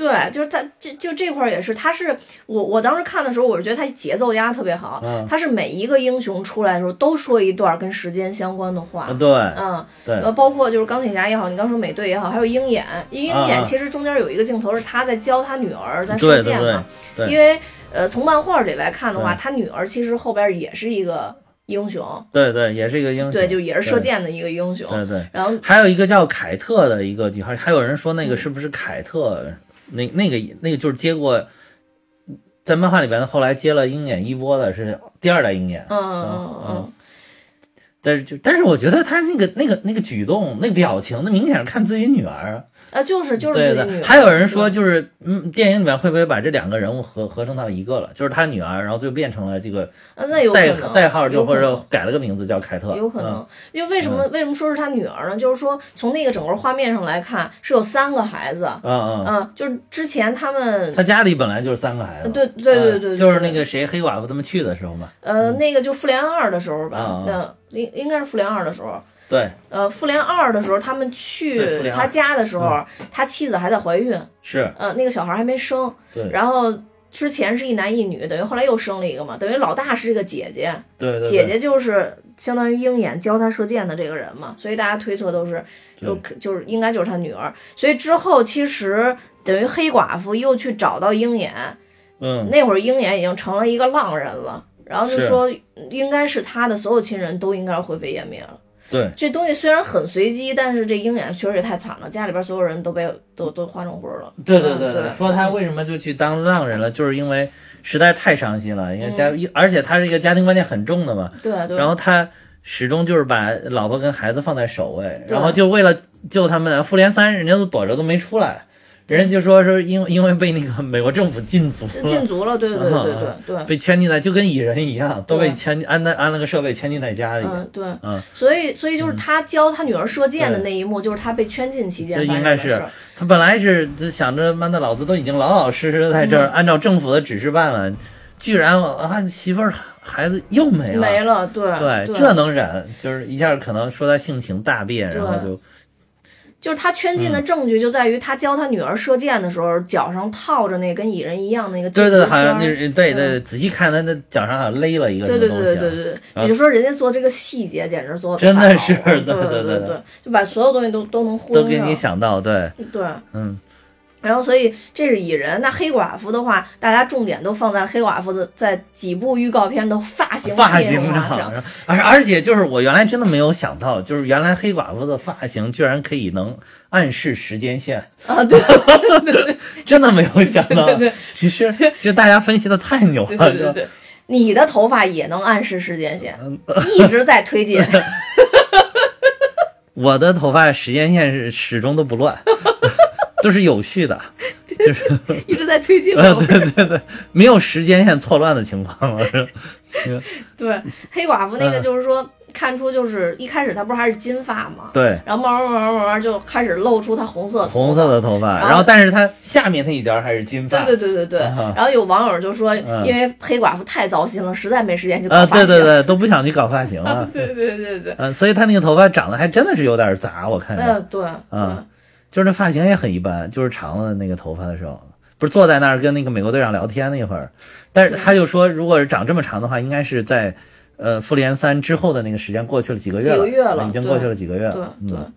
S12: 对，就是在这就这块儿也是，他是我我当时看的时候，我是觉得他节奏压特别好，
S3: 嗯
S12: 他是每一个英雄出来的时候都说一段跟时间相关的话，
S3: 啊对
S12: 嗯，
S3: 对
S12: 呃，包括就是钢铁侠也好，你刚说美队也好，还有鹰眼，鹰眼其实中间有一个镜头是他在教他女儿在射箭嘛，
S3: 对对
S12: 因为呃从漫画里来看的话，他女儿其实后边也是一个英雄，
S3: 对对，也是一个英雄，
S12: 对，就也是射箭的一个英雄，
S3: 对对，
S12: 然后
S3: 还有一个叫凯特的一个女孩，还有人说那个是不是凯特？那那个那个就是接过，在漫画里边后来接了鹰眼一波的是第二代鹰眼，
S12: 嗯嗯嗯。
S3: 但是就但是我觉得他那个那个那个举动、那个表情，那明显是看自己女儿。
S12: 啊，就是就是。
S3: 还有人说，就是嗯，电影里面会不会把这两个人物合合成到一个了？就是他女儿，然后就变成了这个
S12: 啊那有可
S3: 代
S12: 能
S3: 代号，就或者改了个名字叫凯特，
S12: 有可能
S3: 嗯，
S12: 因为为什么、为什么说是他女儿呢？就是说从那个整个画面上来看，是有三个孩子。
S3: 嗯嗯
S12: 嗯，就是之前他们
S3: 他家里本来就是三个孩子，
S12: 对对对对
S3: 就是那个谁黑寡妇他们去的时候嘛，
S12: 呃那个就复联二的时候吧
S3: 啊，
S12: 那应应该是复联二的时候。
S3: 对，
S12: 呃，复联二的时候，他们去他家的时候，
S3: 嗯
S12: 他妻子还在怀孕，
S3: 是
S12: 呃，那个小孩还没生。
S3: 对
S12: 然后之前是一男一女，等于后来又生了一个嘛，等于老大是这个姐姐，
S3: 对对对
S12: 姐姐就是相当于鹰眼教他射箭的这个人嘛，所以大家推测都是就就是应该就是他女儿。所以之后其实等于黑寡妇又去找到鹰眼，
S3: 嗯，
S12: 那会儿鹰眼已经成了一个浪人了，然后就说
S3: 嗯
S12: 应该是他的所有亲人都应该灰飞烟灭了。
S3: 对
S12: 这东西虽然很随机，但是这鹰眼确实也太惨了，家里边所有人都被都都化成灰了。
S3: 对对
S12: 对
S3: 对，说他为什么就去当浪人了，就是因为实在太伤心了，因为家，而且他是一个家庭观念很重的嘛，
S12: 对对。
S3: 然后他始终就是把老婆跟孩子放在首位，然后就为了救他们，复联三人家都躲着都没出来，人家就说说因为因为被那个美国政府禁足了，
S12: 禁足了，对对对对对对。
S3: 被圈禁在，就跟蚁人一样，都被圈安的安了个设备圈禁在家里，
S12: 嗯，对，
S3: 嗯，
S12: 所以所以就是他教他女儿射箭的那一幕，就是他被圈禁期间
S3: 这应该是。他本来是就想着，妈的，老子都已经老老实实的在这儿，
S12: 嗯
S3: 按照政府的指示办了，居然啊媳妇儿孩子又没了，
S12: 没了对
S3: 对，
S12: 对
S3: 这能忍，就是一下可能说他性情大变，然后就
S12: 就是他圈禁的证据就在于他教他女儿射箭的时候，脚上套着那跟蚁人一样那个禁
S3: 对对。好像那对对，仔细看他那脚上好像勒了一个什
S12: 对对
S3: 么东西啊，
S12: 对对对对，
S3: 然后
S12: 你就说人家做这个细节简直做的
S3: 真的是
S12: 对
S3: 对
S12: 对
S3: 对
S12: 对，就把所有东西都都能呼
S3: 都给你想到，对，
S12: 对。
S3: 嗯。
S12: 然后，所以这是蚁人。那黑寡妇的话，大家重点都放在黑寡妇的在几部预告片的发型
S3: 发型上
S12: 上。，
S3: 而而且就是我原来真的没有想到，就是原来黑寡妇的发型居然可以能暗示时间线
S12: 啊！对对对，
S3: 真的没有想到。
S12: 对对对
S3: 其实就大家分析的太牛了，
S12: 对对对对，你的头发也能暗示时间线，一直在推进。
S3: 我的头发时间线是始终都不乱，都是有序的，就是
S12: 一直在推进。
S3: 呃，对对对，没有时间线错乱的情况了。是
S12: 对，黑寡妇那个
S3: 嗯
S12: 就是说。看出就是一开始她不是还是金发吗？
S3: 对，
S12: 然后慢慢慢慢慢慢就开始露出她红色
S3: 红色的头发，
S12: 然
S3: 然后但是她下面那一截还是金发。
S12: 对对对对对。
S3: 啊
S12: 然后有网友就说，
S3: 嗯
S12: 因为黑寡妇太糟心了，实在没时间去搞
S3: 啊，
S12: 发型。
S3: 对对对，都不想去搞发型了。
S12: 对对对对。
S3: 嗯，所以她那个头发长得还真的是有点杂，我看着。
S12: 嗯，对
S3: 啊，就是那发型也很一般，就是长了那个头发的时候，不是坐在那儿跟那个美国队长聊天那会儿，但是他就说，如果是长这么长的话，应该是在呃复联三之后的那个时间过去了几个月了，
S12: 几个月了，
S3: 已经过去了几个月了。
S12: 对对。
S3: 嗯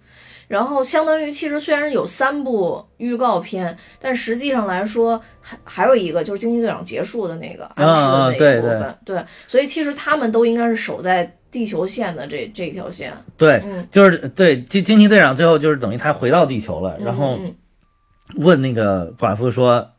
S12: 然后相当于其实虽然有三部预告片，但实际上来说还还有一个就是惊奇队长结束的那个暗示的那一部分，
S3: 啊对对
S12: 对，所以其实他们都应该是守在地球线的这这条线。
S3: 对，
S12: 嗯
S3: 就是对惊惊奇队长最后就是等于他回到地球了，然后
S12: 嗯
S3: 问那个寡妇说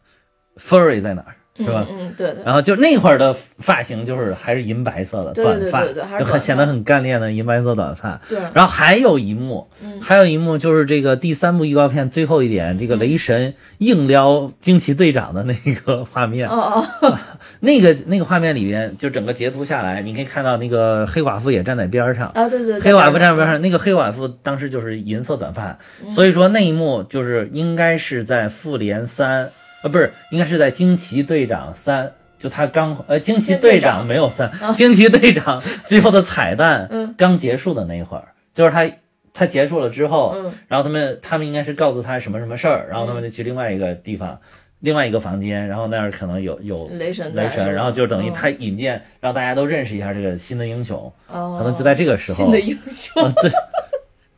S3: ，Furry 在哪儿？是吧？
S12: 嗯嗯，对对。
S3: 然后就那会儿的发型就是还是银白色的短发，
S12: 对对对还是
S3: 就很显得很干练的银白色短发。
S12: 对
S3: 然后还有一幕，
S12: 嗯
S3: 还有一幕就是这个第三部预告片最后一点，这个
S12: 嗯
S3: 雷神硬撩惊奇队长的那个画面。
S12: 哦哦，
S3: 那个那个画面里边，就整个截图下来，你可以看到那个黑寡妇也站在边儿上。
S12: 啊对对对
S3: 黑寡妇站在边上，那个黑寡妇当时就是银色短发，
S12: 嗯
S3: 所以说那一幕就是应该是在复联三，呃，不是，应该是在惊奇队长三。就他刚呃，惊奇队长没有三，惊奇队长最后的彩蛋
S12: 嗯
S3: 刚结束的那会儿，就是他他结束了之后，
S12: 嗯
S3: 然后他们他们应该是告诉他什么什么事儿，然后他们就去另外一个地方，另外一个房间，然后那儿可能有有
S12: 雷神
S3: 雷神，然后就等于
S12: 嗯
S3: 他引荐，让大家都认识一下这个新的英雄，
S12: 哦
S3: 可能就在这个时候，
S12: 新的英雄
S3: 啊对，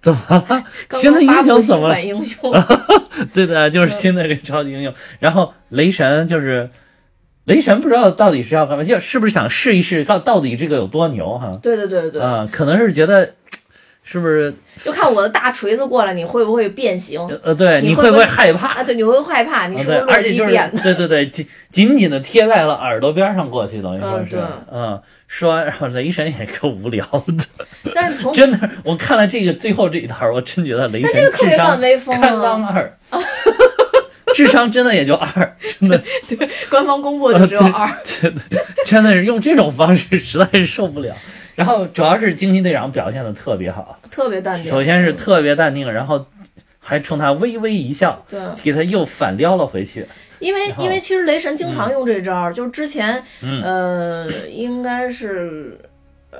S3: 怎么了？新的英雄怎么了？
S12: 英雄
S3: 对的，就是新的这个超级英雄。然后雷神就是雷神，不知道到底是要干嘛，就是不是想试一试到到底这个有多牛哈？
S12: 对对对对，
S3: 啊、可能是觉得是不是
S12: 就看我的大锤子过来，你会不会变形？
S3: 呃对，
S12: 你
S3: 你会不
S12: 会
S3: 会害怕？
S12: 啊？对，你会不会害怕？你
S3: 啊对，
S12: 是不是乐
S3: 而且就是
S12: 极变的？
S3: 对对对，紧紧紧的贴在了耳朵边上过去，等于说是
S12: 嗯
S3: 说然后雷神也够无聊的，
S12: 但是从
S3: 真的，我看了这个最后这一段，我真觉得雷神智商堪当二，智商真的也就二，真的
S12: 对，官方公布就只有二。
S3: 真的是用这种方式实在是受不了。然后主要是惊奇队长表现的特别好，
S12: 特别淡定。
S3: 首先是特别淡定，然后还冲他微微一笑，
S12: 对
S3: 给他又反撩了回去。
S12: 因为因为其实雷神经常用这招儿，就是之前
S3: 嗯
S12: 呃应该是。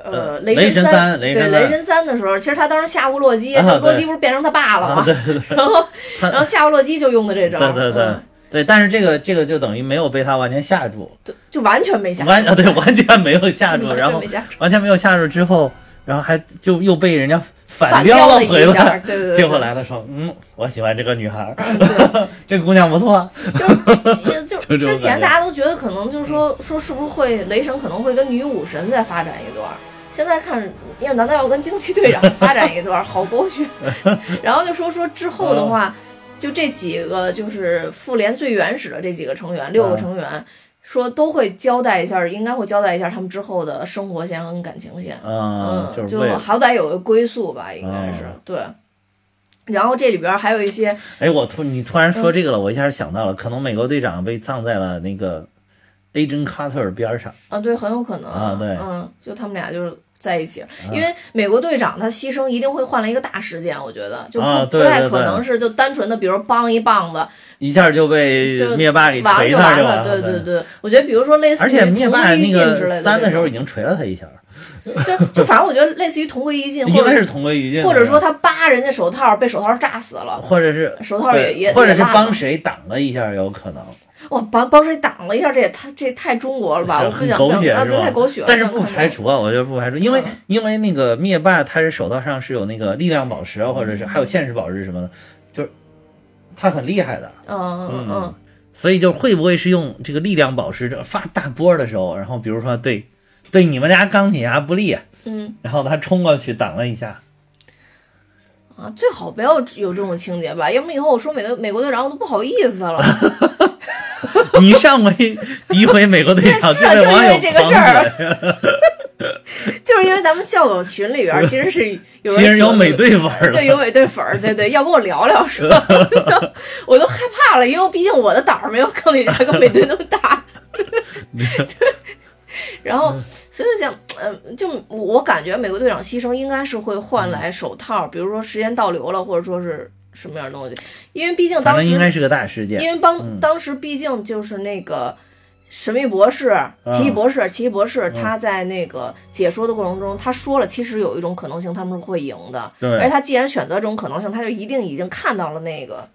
S12: 呃，
S3: 呃
S12: 雷
S3: 雷神
S12: 三对雷神三的时候，其实他当时吓唬洛基，洛基不是变成他爸了吗？
S3: 啊，对对对，
S12: 然后然后吓唬洛基就用的这招，
S3: 对对对、
S12: 嗯
S3: 对，但是这个这个就等于没有被他完全吓住，
S12: 就完全没吓住。
S3: 完啊对完全没有吓住，然后完全没有吓住之后，然后还就又被人家
S12: 反
S3: 反
S12: 撩了
S3: 回
S12: 下
S3: 来，
S12: 对对对
S3: 接回来的说，嗯，我喜欢这个女孩儿，这个姑娘不错，
S12: 也 就
S3: 就
S12: 之前大家都觉得可能就是说说是不是会雷神可能会跟女武神再发展一段，现在看，因为难道要跟惊奇队长发展一段，好狗血。然后就说说之后的话，就这几个就是复联最原始的这几个成员，六个成员。说都会交代一下，应该会交代一下他们之后的生活线和感情线，
S3: 啊，
S12: 嗯，就
S3: 就是
S12: 好歹有个归宿吧，应该是、
S3: 哦
S12: 对。然后这里边还有一些，
S3: 哎，我突你突然说
S12: 嗯
S3: 这个了，我一下想到了，可能美国队长被葬在了那个 Agent Carter 边上。
S12: 啊，对，很有可能
S3: 啊对
S12: 嗯，就他们俩就是在一起，因为美国队长他牺牲一定会换来一个大事件，我觉得。就不、
S3: 啊
S12: 不太可能是就单纯的，比如帮一棒子
S3: 一下就被
S12: 就
S3: 灭霸给
S12: 完
S3: 锤
S12: 就完了，对对对，我觉得比如说类似于
S3: 而且灭霸那
S12: 同归于尽之类
S3: 个
S12: 的
S3: 三的时候已经锤了他一下，
S12: 就 就反正我觉得类似于同归于尽，
S3: 应该是同归于尽，
S12: 或者说他扒人家手套被手套炸死了，
S3: 或者是
S12: 手套也也
S3: 或者是帮谁挡了一下，有可能。
S12: 哇，帮帮谁挡了一下，这也太这也太中国了吧？我不
S3: 很狗血是吧？
S12: 太狗血了。
S3: 但是不排除啊，我觉得不排除，因为、
S12: 嗯
S3: 因为那个灭霸他是手套上是有那个力量宝石啊，或者是还有
S12: 嗯
S3: 现实宝石什么的，就是他很厉害的。
S12: 嗯嗯嗯，
S3: 所以就会不会是用这个力量宝石这发大波的时候，然后比如说对对你们家钢铁侠不利，
S12: 嗯
S3: 然后他冲过去挡了一下，
S12: 啊，最好不要有这种情节吧，要不然以后我说美国美国队长我都不好意思了。
S3: 你上回诋毁美国队长，
S12: 是啊就是因为这个事儿 就是因为咱们校友群里边儿其实是 有人
S3: 其实有美队粉儿的
S12: 对，有美队粉儿，对对，要跟我聊聊是吧？我都害怕了，因为毕竟我的胆儿没有钢铁侠跟美队那么大。然后，所以想，呃，就我感觉美国队长牺牲应该是会换来手套，比如说时间倒流了，或者说是什么样的东西，因为毕竟当时
S3: 应该是个大事件，
S12: 因为当、
S3: 嗯。
S12: 当时毕竟就是那个神秘博士、奇异博士、奇异博士，
S3: 嗯。
S12: 他在那个解说的过程中，他说了，其实有一种可能性他们是会赢的。
S3: 对。
S12: 而他既然选择这种可能性，他就一定已经看到了那个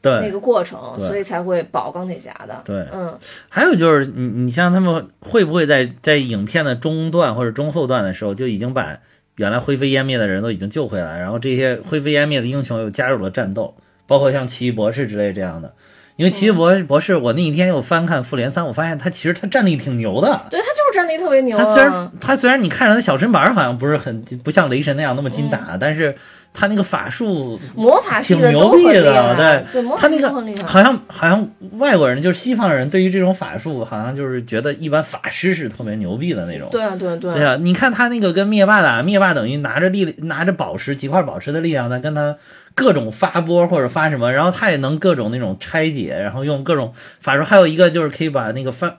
S3: 对。
S12: 那个过程，所以才会保钢铁侠的。
S3: 对。
S12: 嗯，
S3: 还有就是，你你像他们会不会在在影片的中段或者中后段的时候，就已经把原来灰飞烟灭的人都已经救回来，然后这些灰飞烟灭的英雄又加入了战斗，包括像奇异博士之类这样的。因为奇异博博士，我那一天又翻看复联三，我发现他其实他战力挺牛的，
S12: 对他就是战力特别牛啊。
S3: 他虽然他虽然你看着他小身板好像不是很不像雷神那样那么金打，
S12: 嗯
S3: 但是他那个法术
S12: 魔法系
S3: 挺牛逼的，对
S12: 对，
S3: 他那个。好像好像外国人就是西方人对于这种法术好像就是觉得一般法师是特别牛逼的那种。
S12: 对啊，对啊对啊
S3: 对啊，你看他那个跟灭霸打，灭霸等于拿着力拿着宝石几块宝石的力量在跟他各种发波或者发什么，然后他也能各种那种拆解，然后用各种法术，还有一个就是可以把那个发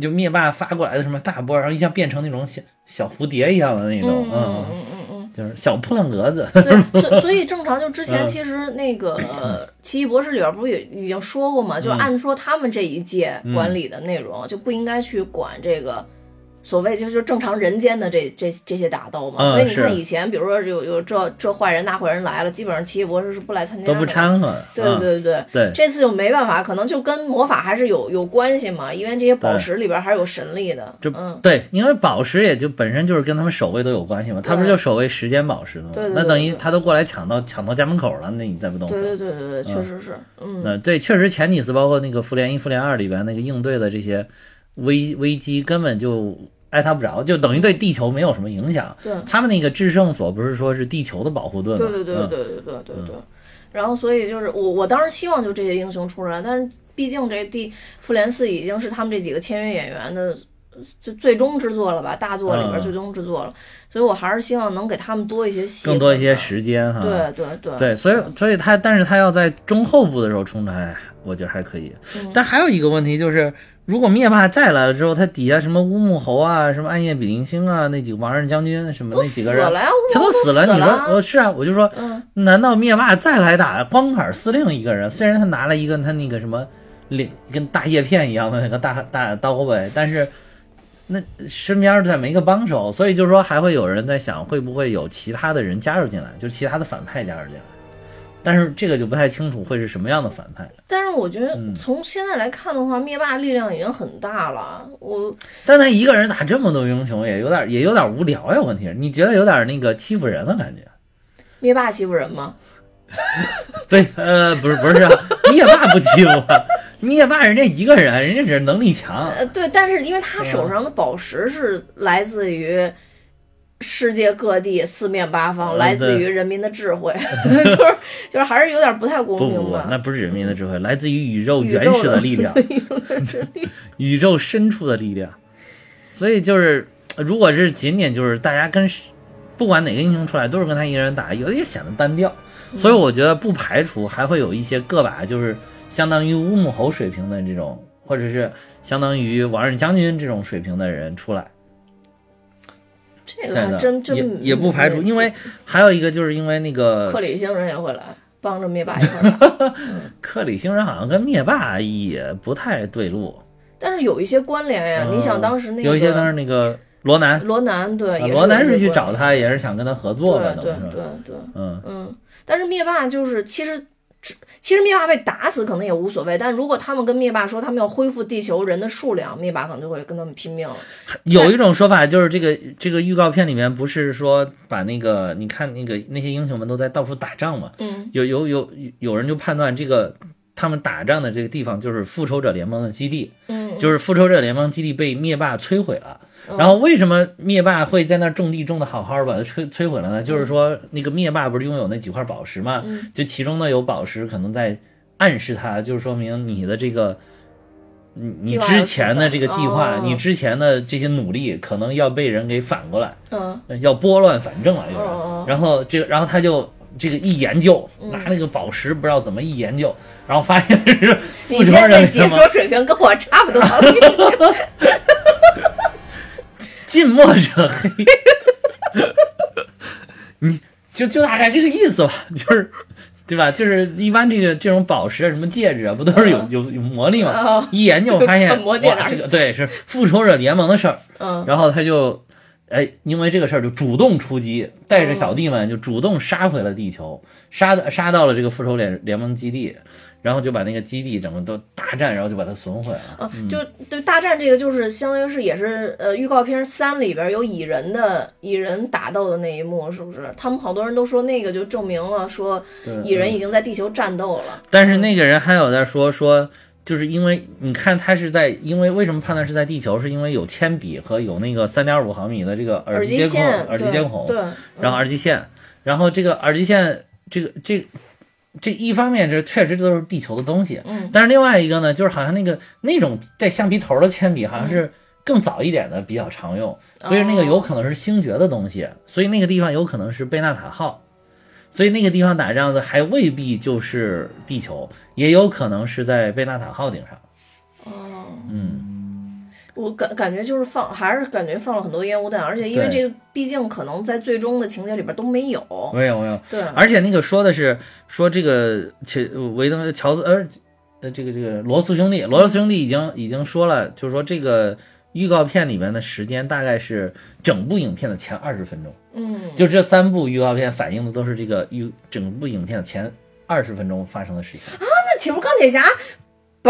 S3: 就灭霸发过来的什么大波，然后一下变成那种小小蝴蝶一样的那种，
S12: 嗯嗯。
S3: 就是小扑棱蛾子。
S12: 对，所所以正常就之前
S3: 嗯
S12: 其实那个呃奇异博士里边不是也已经说过嘛，就按说他们这一届管理的内容就不应该去管这个。所谓就是正常人间的这这这些打斗嘛，
S3: 嗯
S12: 所以你看以前，比如说有有这这坏人那坏人来了，基本上奇异博士是不来参加的，
S3: 都不掺和
S12: 对
S3: 嗯
S12: 对对
S3: 对。
S12: 这次就没办法，可能就跟魔法还是有有关系嘛，因为这些宝石里边还是有神力的。
S3: 这
S12: 嗯，
S3: 对，因为宝石也就本身就是跟他们守卫都有关系嘛，他不是就守卫时间宝石的吗？
S12: 对对对
S3: 那等于他都过来抢到抢到家门口了，那你再不动手，
S12: 对对对对对，确实是，嗯，
S3: 那对，确实前几次包括那个复联一、复联二里边那个应对的这些危危机，根本就挨他不着，就等于对地球没有什么影响。
S12: 对
S3: 他们那个制胜所不是说是地球的保护盾吗？
S12: 对对对
S3: 嗯
S12: 对对对对对。然后，所以就是我，我当时希望就这些英雄出来，但是毕竟这第复联四已经是他们这几个签约演员的就最终之作了吧，大作里边
S3: 嗯
S12: 最终之作了，所以我还是希望能给他们多一些戏，
S3: 更多一些时间哈。
S12: 对对对
S3: 对，所以所以他，但是他要在中后部的时候冲出来，我觉得还可以。
S12: 嗯
S3: 但还有一个问题就是，如果灭霸再来了之后，他底下什么乌木猴啊、什么暗夜比邻星啊、那几个王任将军什么那几个人
S12: 死了呀
S3: 全都死了。你说呃是啊，我就说，
S12: 嗯
S3: 难道灭霸再来打光杆司令一个人？虽然他拿了一个他那个什么脸跟大叶片一样的那个大大刀呗，但是。那身边再没个帮手，所以就是说还会有人在想，会不会有其他的人加入进来，就是其他的反派加入进来。但是这个就不太清楚会是什么样的反派。
S12: 但是我觉得
S3: 嗯
S12: 从现在来看的话，灭霸力量已经很大了。我
S3: 但他一个人打这么多英雄，也有点也有点无聊呀。问题是，你觉得有点那个欺负人的感觉？
S12: 灭霸欺负人吗？
S3: 对，呃，不是不是、啊，灭霸不欺负，灭霸人家一个人，人家只是能力强。
S12: 呃，对，但是因为他手上的宝石是来自于世界各地四面八方，
S3: 呃
S12: 来自于人民的智慧，就是就是还是有点不太公
S3: 不不不
S12: 平吧，。
S3: 那不是人民的智慧，来自于宇宙原
S12: 始的
S3: 力量 宇宙深处的力量。所以就是，如果是仅仅就是大家跟不管哪个英雄出来都是跟他一个人打，有点显得单调。所以我觉得不排除还会有一些个把就是相当于乌木猴水平的这种，或者是相当于王任将军这种水平的人出来。
S12: 这个还真真
S3: 也也不排除，因为还有一个就是因为那个
S12: 克里星人也会来帮着灭霸一块儿，
S3: 克里星人好像跟灭霸也不太对路。
S12: 但是有一些关联呀。你想当时那
S3: 有一些当时那个罗南，
S12: 罗南对，
S3: 啊罗南是去找他，也是想跟他合作的，
S12: 对对对，
S3: 嗯
S12: 嗯，但是灭霸就是其实。其实灭霸被打死可能也无所谓，但如果他们跟灭霸说他们要恢复地球人的数量，灭霸可能就会跟他们拼命了。
S3: 有一种说法就是这个这个预告片里面不是说把那个你看那个那些英雄们都在到处打仗嘛，
S12: 嗯
S3: 有有有有人就判断这个他们打仗的这个地方就是复仇者联盟的基地，
S12: 嗯
S3: 就是复仇者联盟基地被灭霸摧毁了。
S12: 嗯
S3: 然后为什么灭霸会在那儿种地种的好好的把它摧摧毁了呢？就是说那个灭霸不是拥有那几块宝石嘛，
S12: 嗯。
S3: 就其中呢有宝石可能在暗示他，就是说明你的这个。你你之前的这个计划，
S12: 哦。
S3: 你之前的这些努力，可能要被人给反过来，
S12: 嗯。
S3: 要拨乱反正了，有人。
S12: 哦
S3: 然后这个，然后他就这个一研究，
S12: 嗯。
S3: 拿那个宝石不知道怎么一研究，然后发现是
S12: 你现在解说水平跟我差不多。
S3: 近墨者黑，你就就大概这个意思吧，就是。对吧？就是一般这个这种宝石啊，什么戒指啊，不都是有有有魔力吗
S12: 哦？
S3: 一研究 发现，
S12: 魔戒哪
S3: 哇，这个对是复仇者联盟的事儿。
S12: 嗯
S3: 然后他就，哎，因为这个事儿就主动出击，带着小弟们就主动杀回了地球，杀的杀到了这个复仇联联盟基地，然后就把那个基地整个都大战，然后就把它损毁了。
S12: 啊，
S3: 嗯
S12: 就对大战这个，就是相当于是也是呃预告片三里边有蚁人的蚁人打斗的那一幕，是不是？他们好多人都说那个就证明了说蚁人已经在地球战斗了。
S3: 但是那个人还有在说说就是因为你看他是在，因为为什么判断是在地球，是因为有铅笔和有那个三点五毫米的这个耳机接口、
S12: 线
S3: 耳机接口，
S12: 对，
S3: 然后耳机线，然后这个耳机线，这个这这一方面这确实都是地球的东西，
S12: 嗯
S3: 但是另外一个呢，就是好像那个那种带橡皮头的铅笔，好像是更早一点的比较常用，所以那个有可能是星爵的东西，所以那个地方有可能是贝纳塔号。所以那个地方打仗的还未必就是地球，也有可能是在贝纳塔号顶上。
S12: 哦，
S3: 嗯，
S12: 我感感觉就是放，还是感觉放了很多烟雾弹，而且因为这个毕竟可能在最终的情节里边都没有。
S3: 没有没有。
S12: 对，
S3: 而且那个说的是说这个乔维登乔斯呃呃这个这个罗素兄弟，罗素兄弟已经已经说了，就是说这个预告片里面的时间大概是整部影片的前二十分钟。
S12: 嗯，
S3: 就这三部预告片反映的都是这个预整部影片的前二十分钟发生的事情。
S12: 啊，那岂不钢铁侠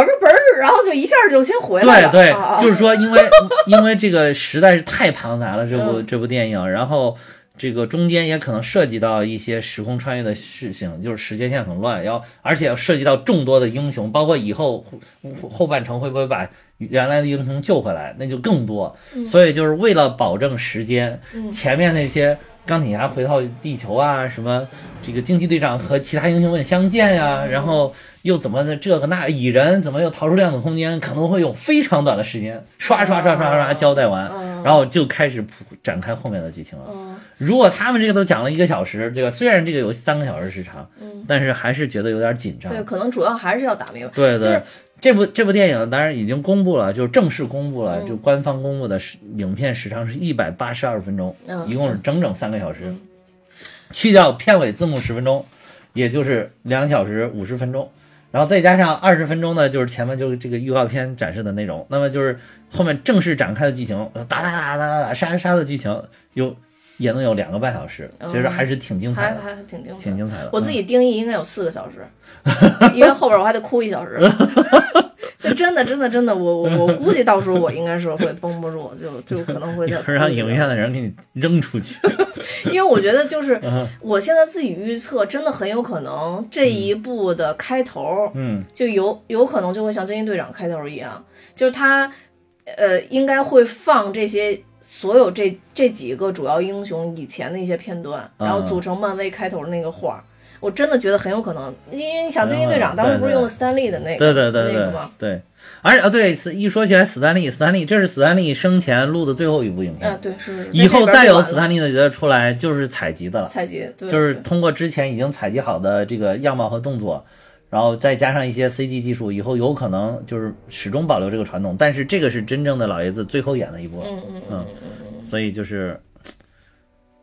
S12: 嘣儿嘣儿，然后就一下就先回来了？
S3: 对对
S12: 啊，
S3: 就是说，因为 因为这个实在是太庞杂了，这部
S12: 嗯
S3: 这部电影，然后这个中间也可能涉及到一些时空穿越的事情，就是时间线很乱，要而且要涉及到众多的英雄，包括以后后后半程会不会把原来的英雄救回来，那就更多。
S12: 嗯
S3: 所以就是为了保证时间，
S12: 嗯
S3: 前面那些钢铁侠回到地球啊，什么这个惊奇队长和其他英雄们相见呀、
S12: 嗯
S3: 然后又怎么的这个那蚁人怎么又逃出量子空间，可能会用非常短的时间刷刷刷刷刷交代完，然后就开始铺展开后面的剧情了。如果他们这个都讲了一个小时，这个虽然这个有三个小时时长，
S12: 嗯
S3: 但是还是觉得有点紧张。
S12: 对，可能主要还是要打明白。
S3: 对对，
S12: 就是
S3: 这部这部电影当然已经公布了，就是正式公布了，
S12: 嗯
S3: 就官方公布的时影片时长是一百八十二分钟，
S12: 嗯
S3: 一共是整整三个小时，去掉片尾字幕十分钟，也就是两小时五十分钟。然后再加上二十分钟呢，就是前面就是这个预告片展示的内容，那么就是后面正式展开的剧情，打打打打打打杀杀杀的剧情，有也能有两个半小时，其实还是挺精彩的，
S12: 还还挺精彩，
S3: 挺精彩的。
S12: 我自
S3: 嗯
S12: 己定义应该有四个小时，因为后边我还得哭一小时。就真的，真的，真的，我我我估计到时候我应该是会绷不住，就就可能会
S3: 让影院的人给你扔出去。
S12: 因为我觉得就是
S3: 嗯
S12: 我现在自己预测，真的很有可能这一部的开头，
S3: 嗯
S12: 就有有可能就会像惊奇队长开头一样，就是他呃应该会放这些所有这这几个主要英雄以前的一些片段，然后
S3: 嗯
S12: 组成漫威开头的那个画儿。我真的觉得很有可能，因为你想，惊奇队长
S3: 嗯
S12: 当时不是用了斯坦利的那个
S3: 对对对对
S12: 吗？
S3: 对，而且啊，对，一说起来，斯坦利，斯坦利，这是斯坦利生前录的最后一部影片。
S12: 啊，对，是是
S3: 以后再有斯坦利的角色出来，就是采集的了。
S12: 采集，对，
S3: 就是通过之前已经采集好的这个样貌和动作，然后再加上一些 CG 技术，以后有可能就是始终保留这个传统。但是这个是真正的老爷子最后演的一部，
S12: 嗯嗯
S3: 嗯，所以就是，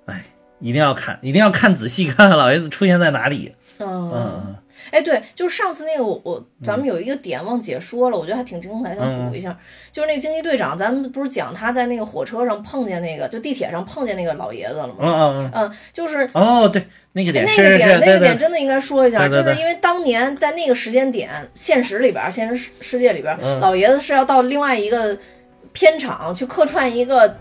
S3: 哎，一定要看，一定要看仔细看看老爷子出现在哪里。
S12: 嗯
S3: 嗯。
S12: 哎，对，就是上次那个我我咱们有一个点忘解说了，我觉得还挺精彩，想
S3: 嗯
S12: 补一下。就是那个惊奇队长，咱们不是讲他在那个火车上碰见那个，就地铁上碰见那个老爷子了吗？
S3: 嗯嗯
S12: 嗯，就是
S3: 哦，对，那个点
S12: 那个点那个点真的应该说一下，就是因为当年在那个时间点，现实里边儿，现实世世界里边老爷子是要到另外一个片场去客串一个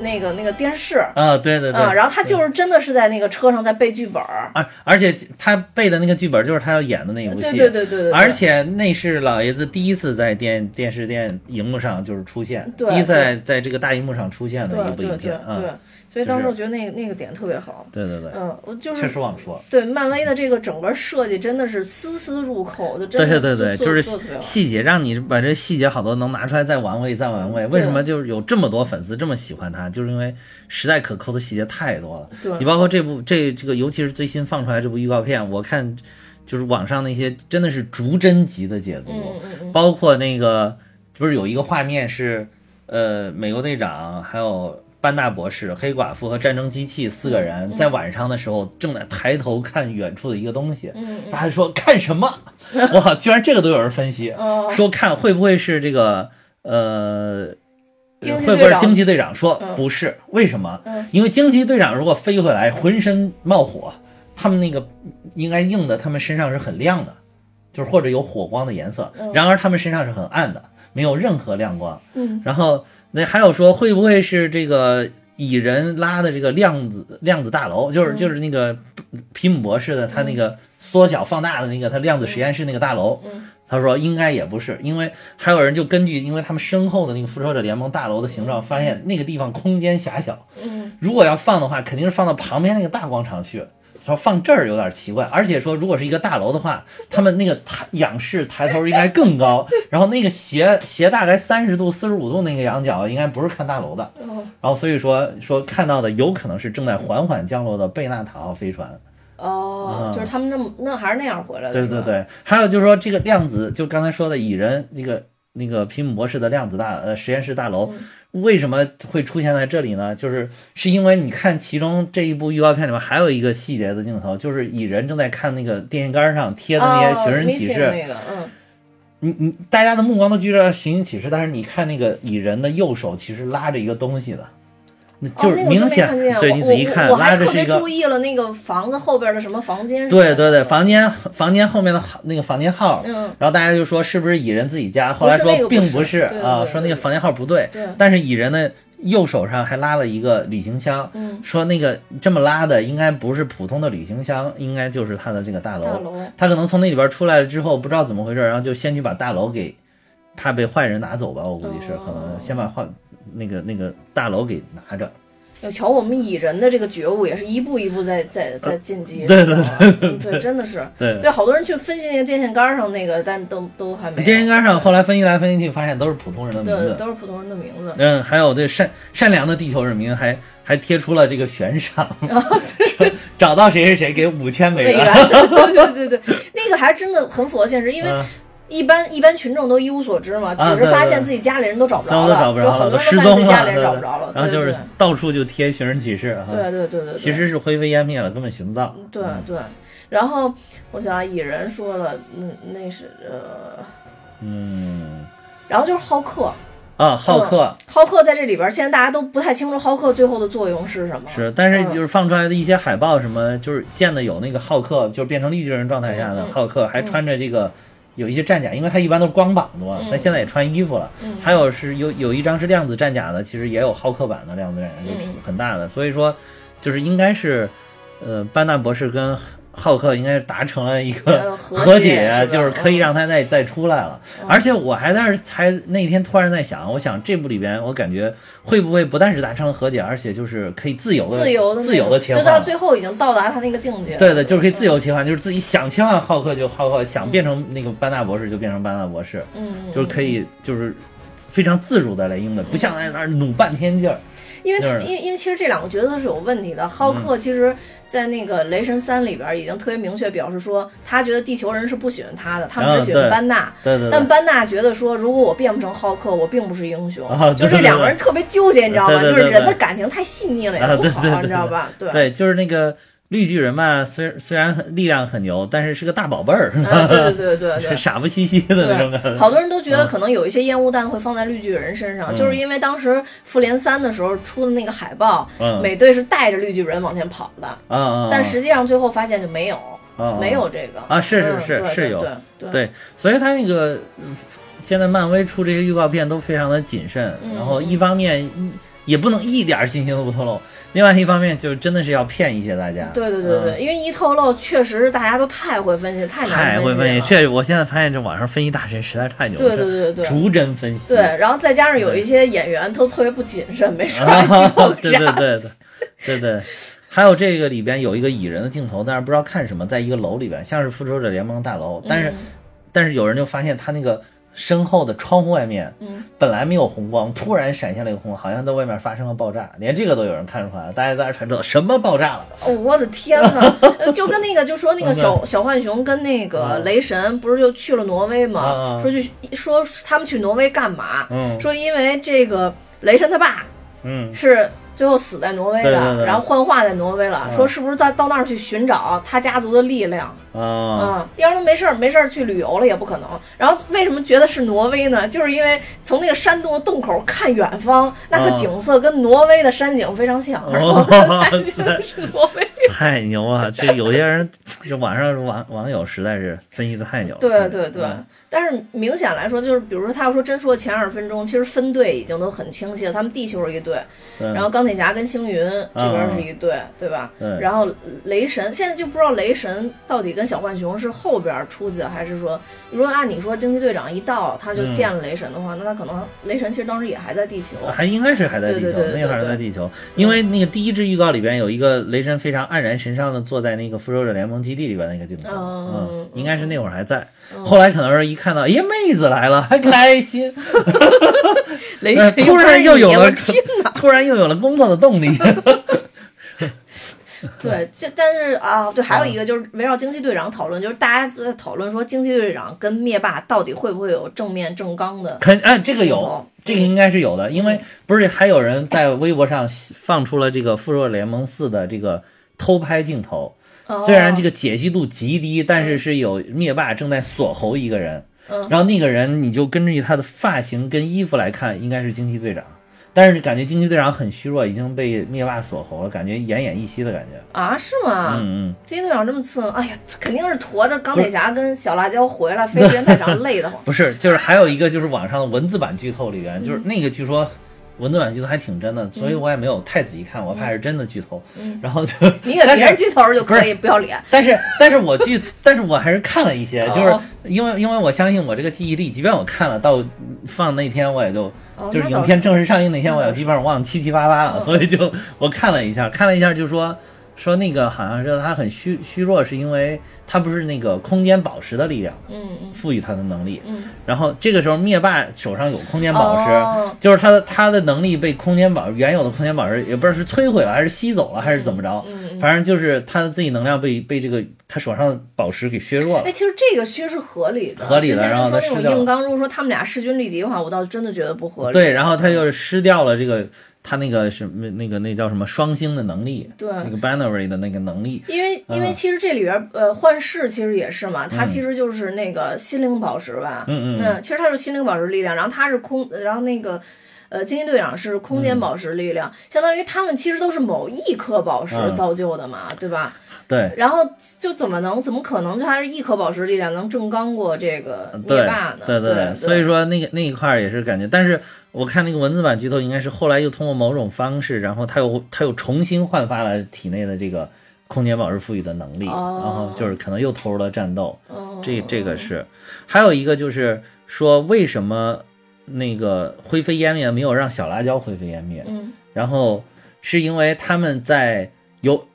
S12: 那个那个电视。
S3: 啊，对对对，
S12: 啊、然后他就是真的是在那个车上在背剧本儿，
S3: 而而且他背的那个剧本就是他要演的那一部戏，
S12: 对对对对对。对
S3: 而且那是老爷子第一次在电电视电荧幕上就是出现，
S12: 对
S3: 第一次在在这个大荧幕上出现的一部影片啊，
S12: 对，所以当时我觉得那个那个点特别好。
S3: 对对对，
S12: 嗯，我就是
S3: 确实忘说。
S12: 对漫威的这个整个设计真的是丝丝入扣，就真
S3: 对
S12: 的
S3: 对对对，就是细节，让你把这细节好多能拿出来再玩味再玩味。为什么就是有这么多粉丝这么喜欢它？就是因为实在可抠的细节太多了。
S12: 对
S3: 你包括这部这这个，尤其是最新放出来这部预告片，我看就是网上那些真的是逐帧级的解读，
S12: 嗯嗯嗯
S3: 包括那个不是有一个画面是呃美国队长还有。班纳博士、黑寡妇和战争机器四个人
S12: 嗯
S3: 在晚上的时候正在抬头看远处的一个东西，
S12: 嗯嗯
S3: 然后还说看什么？哇，居然这个都有人分析，
S12: 哦
S3: 说看会不会是这个呃，会不会是惊奇队长？说
S12: 嗯
S3: 不是，为什么？
S12: 嗯
S3: 因为惊奇队长如果飞回来浑身冒火，他们那个应该硬的他们身上是很亮的，就是或者有火光的颜色
S12: 嗯，
S3: 然而他们身上是很暗的，没有任何亮光。
S12: 嗯
S3: 然后那还有说会不会是这个蚁人拉的这个量子量子大楼，就是
S12: 嗯
S3: 就是那个皮姆博士的他那个缩小放大的那个他量子实验室那个大楼。
S12: 嗯
S3: 他说应该也不是，因为还有人就根据因为他们身后的那个复仇者联盟大楼的形状，发现那个地方空间狭小，
S12: 嗯
S3: 如果要放的话，肯定是放到旁边那个大广场去。说放这儿有点奇怪，而且说如果是一个大楼的话，他们那个抬仰视抬头应该更高，然后那个斜斜大概三十度、四十五度那个仰角应该不是看大楼的，
S12: 哦。
S3: 然后所以说说看到的有可能是正在缓缓降落的贝纳塔号飞船。
S12: 哦，
S3: 嗯
S12: 就是他们那么那还是那样回来的，
S3: 对对对，还有就是说这个量子，就刚才说的蚁人那个那个皮姆博士的量子大呃实验室大楼，为什么会出现在这里呢？就是是因为你看其中这一部预告片里面还有一个细节的镜头，就是蚁人正在看那个电线杆上贴的那些寻人启事。
S12: 哦那个，嗯，
S3: 你你大家的目光都聚焦到寻人启事，但是你看那个蚁人的右手其实拉着一个东西的，那就是明显、对你仔细看
S12: 我我还
S3: 拉着是一个
S12: 特别注意了那个房子后边的什么房间，
S3: 对对对，房间房间后面的那个房间号，
S12: 嗯
S3: 然后大家就说是不是蚁人自己家？后来说并
S12: 不是
S3: 啊，说那个房间号不对
S12: 对，
S3: 但是蚁人的右手上还拉了一个旅行箱，
S12: 嗯
S3: 说那个这么拉的应该不是普通的旅行箱，应该就是他的这个大楼。
S12: 大楼
S3: 他可能从那里边出来了之后，不知道怎么回事，然后就先去把大楼给，怕被坏人拿走吧，我估计是，可能先把坏那个那个大楼给拿着。
S12: 要瞧我们蚁人的这个觉悟，也是一步一步在在在进阶。
S3: 对对对
S12: 真的是。
S3: 对
S12: 对，好多人去分析那个电线杆上那个，但是都都还没。
S3: 电线杆上后来分析来分析去，发现都是普通人的名
S12: 对，
S3: 字。
S12: 都是普通人的名字。
S3: 嗯，还有对善善良的地球人民还还贴出了这个悬赏，说找到谁谁谁给五千美
S12: 美元，对对对对，那个还真的很符合现实，因为
S3: 嗯
S12: 一般一般群众都一无所知嘛，
S3: 啊
S12: 只是发现自己家里人都找不着
S3: 都都找不着了，
S12: 就很多人都发现自己
S3: 踪了，
S12: 家里人找不着了，
S3: 然后就是到处就贴寻人启事，啊
S12: 对对对对对
S3: 其实是灰飞烟灭了，根本寻不到。
S12: 对对。然后我想蚁人说了，那那是呃，
S3: 嗯
S12: 然后就是浩克。
S3: 啊，浩克
S12: 嗯浩克在这里边，现在大家都不太清楚浩克最后的作用是什么。
S3: 是，但是
S12: 嗯
S3: 就是放出来的一些海报什么，就是见的有那个浩克，就是变成绿巨人状态下的浩克，还穿着这个。有一些战甲，因为它一般都是光膀子嘛，它现在也穿衣服了。
S12: 嗯
S3: 还有是有有一张是量子战甲的，其实也有浩克版的量子战甲，就很大的。所以说，就是应该是，呃，班纳博士跟浩克应该是达成了一个
S12: 呃和
S3: 和
S12: 解是
S3: 就是可以让他再再出来了。
S12: 嗯
S3: 而且我还在那儿才那天突然在想，我想这部里边我感觉会不会不但是达成了和解，而且就是可以自由的
S12: 自由的
S3: 自由的切换。
S12: 就到最后已经到达他那个境界。
S3: 对对，就是可以自由切换，就是自己想切换浩克就浩克，想变成那个班纳博士就变成班纳博士，
S12: 嗯，
S3: 就是可以就是非常自如的来应的，不像在那儿努半天劲儿。
S12: 因为
S3: 他
S12: 因为因为其实这两个角色是有问题的。浩
S3: 嗯
S12: 克其实，在那个雷神三里边已经特别明确表示说，他觉得地球人是不喜欢他的，他们只喜欢班纳。
S3: 对对对
S12: 但班纳觉得说，如果我变不成浩克，我并不是英雄。就这两个人特别纠结，你知道吗？就是人的感情太细腻了，
S3: 啊，
S12: 也不好，你知道吧？
S3: 对对，就是那个绿巨人嘛，虽虽然很力量很牛，但是是个大宝贝儿，
S12: 啊对对对对对。
S3: 傻不兮兮的那种感觉。
S12: 好多人都觉得
S3: 嗯
S12: 可能有一些烟雾弹会放在绿巨人身上，
S3: 嗯。
S12: 就是因为当时复联三的时候出的那个海报，
S3: 嗯。
S12: 美队是带着绿巨人往前跑的，但实际上最后发现就没有，
S3: 啊
S12: 没有这个。
S3: 啊，是是
S12: 嗯
S3: 是是有。
S12: 对对
S3: 所以他那个嗯现在漫威出这些预告片都非常的谨慎，
S12: 嗯
S3: 然后一方面也不能一点儿信息都不透露，另外一方面就真的是要骗一些大家。
S12: 对对对对，
S3: 嗯
S12: 因为一透露，确实大家都太会分析，太难
S3: 太会分析，
S12: 了。
S3: 这我现在发现这网上分析大神实在太牛了，
S12: 对对对对
S3: 逐帧分析。
S12: 对，然后再加上有一些演员都特别不谨慎，没事儿
S3: 啊
S12: 还剧透个
S3: 对对。对对对对，还有这个里边有一个蚁人的镜头，但是不知道看什么，在一个楼里边，像是复仇者联盟大楼，但是、
S12: 嗯
S3: 但是有人就发现他那个身后的窗户外面，
S12: 嗯
S3: 本来没有红光，突然闪现了一个红光，好像在外面发生了爆炸，连这个都有人看出来了，大家在那传这什么爆炸了？
S12: 哦，我的天呐，呃 就跟那个就说那个小小浣熊跟那个雷神不是就去了挪威吗？
S3: 啊
S12: 说去说他们去挪威干嘛？
S3: 嗯
S12: 说因为这个雷神他爸
S3: 嗯
S12: 是最后死在挪威的，
S3: 对对对
S12: 然后幻化在挪威了。
S3: 嗯
S12: 说是不是到到那儿去寻找他家族的力量？
S3: 啊
S12: 嗯，要是没事儿没事儿去旅游了也不可能。然后为什么觉得是挪威呢？就是因为从那个山洞的洞口看远方，那个
S3: 哦
S12: 景色跟挪威的山景非常像，然后
S3: 哇
S12: 他 觉得是挪威。
S3: 太牛了！这有些人，这网上网网友实在是分析的太牛了。
S12: 对对对
S3: 嗯，
S12: 但是明显来说，就是比如说他要说真说前二十分钟，其实分队已经都很清晰了，他们地球是一队，
S3: 嗯
S12: 然后钢钢铁侠跟星云这边是一队，对吧？
S3: 对
S12: 然后雷神现在就不知道雷神到底跟小浣熊是后边出去的，还是说，如果按你说惊奇队长一到他就
S3: 嗯
S12: 见了雷神的话，那他可能雷神其实当时也还在地球。
S3: 还应该是还在地球，
S12: 对对对对
S3: 那会儿还在地球，因为那个第一支预告里边有一个雷神非常黯然神伤的坐在那个复仇者联盟基地里边那个镜头，
S12: 嗯
S3: 嗯，应该是那会儿还在，后来可能是一看到，哎呀，妹子来了，还开心
S12: 雷
S3: 呃
S12: 神
S3: 突然又有了 突然又有了工作的动力，
S12: 对，这但是啊，对，还有一个就是围绕惊奇队长讨论，就是大家都在讨论说惊奇队长跟灭霸到底会不会有正面正刚的
S3: 肯哎，这个有，这个应该是有的，因为不是还有人在微博上放出了这个复仇者联盟四的这个偷拍镜头，
S12: 哦。
S3: 虽然这个解析度极低，但是是有灭霸正在锁喉一个人，
S12: 嗯。
S3: 然后那个人你就根据他的发型跟衣服来看，应该是惊奇队长。但是感觉惊奇队长很虚弱，已经被灭霸锁喉了，感觉奄奄一息的感觉。
S12: 啊，是吗？
S3: 嗯嗯，
S12: 惊奇队长这么次，哎呀，肯定是驮着钢铁侠跟小辣椒回来，飞时间太长，累得慌。
S3: 不是，就是还有一个就是网上的文字版剧透里边，
S12: 嗯
S3: 就是那个据说文字版剧透还挺真的，所以我也没有太仔细看，我怕是真的剧透。
S12: 嗯
S3: 然后就
S12: 你给 别人剧透就可以，不要脸。
S3: 但是但是我剧，但是我还是看了一些，就是
S12: 哦
S3: 因为因为我相信我这个记忆力，即便我看了到放那天我也就。
S12: 哦
S3: 就是影片正式上映那天，我也基本上忘得七七八八了，
S12: 哦
S3: 所以就我看了一下，看了一下就说说那个好像是他很虚虚弱，是因为他不是那个空间宝石的力量
S12: 嗯嗯
S3: 赋予他的能力，
S12: 嗯，
S3: 然后这个时候灭霸手上有空间宝石，
S12: 哦
S3: 就是他的他的能力被空间宝原有的空间宝石也不知道是摧毁了还是吸走了还是怎么着，
S12: 嗯嗯
S3: 反正就是他的自己能量被被这个他手上的宝石给削弱了
S12: 哎，。其实这个其实是合理的。
S3: 合理的然后
S12: 说那种硬刚，如果说他们俩势均力敌的话，我倒真的觉得不合理。
S3: 对，然后他就是失掉了这个他那个什么那个那叫什么双星的能力，
S12: 对。
S3: 那个 binary 的那个能力，
S12: 因为因为
S3: 嗯
S12: 其实这里边呃幻视其实也是嘛，它
S3: 嗯
S12: 其实就是那个心灵宝石吧，
S3: 嗯嗯那
S12: 其实它是心灵宝石力量，然后它是空，然后那个。呃，惊奇队长是空
S3: 嗯。
S12: 间宝石力量，相当于他们其实都是某一颗宝石
S3: 嗯。
S12: 造就的嘛，对吧？
S3: 对。
S12: 然后就怎么能怎么可能就还是一颗宝石力量能正刚过这个灭
S3: 对
S12: 霸呢？
S3: 对
S12: 对，
S3: 所以说那个那一块儿也是感觉，但是我看那个文字版剧透应该是后来又通过某种方式，然后他又他又重新焕发了体内的这个空间宝石赋予的能力，
S12: 哦
S3: 然后就是可能又投入了战斗，
S12: 哦。
S3: 这这个是，还有一个就是说为什么那个灰飞烟灭没有让小辣椒灰飞烟灭，
S12: 嗯。
S3: 然后是因为他们在有，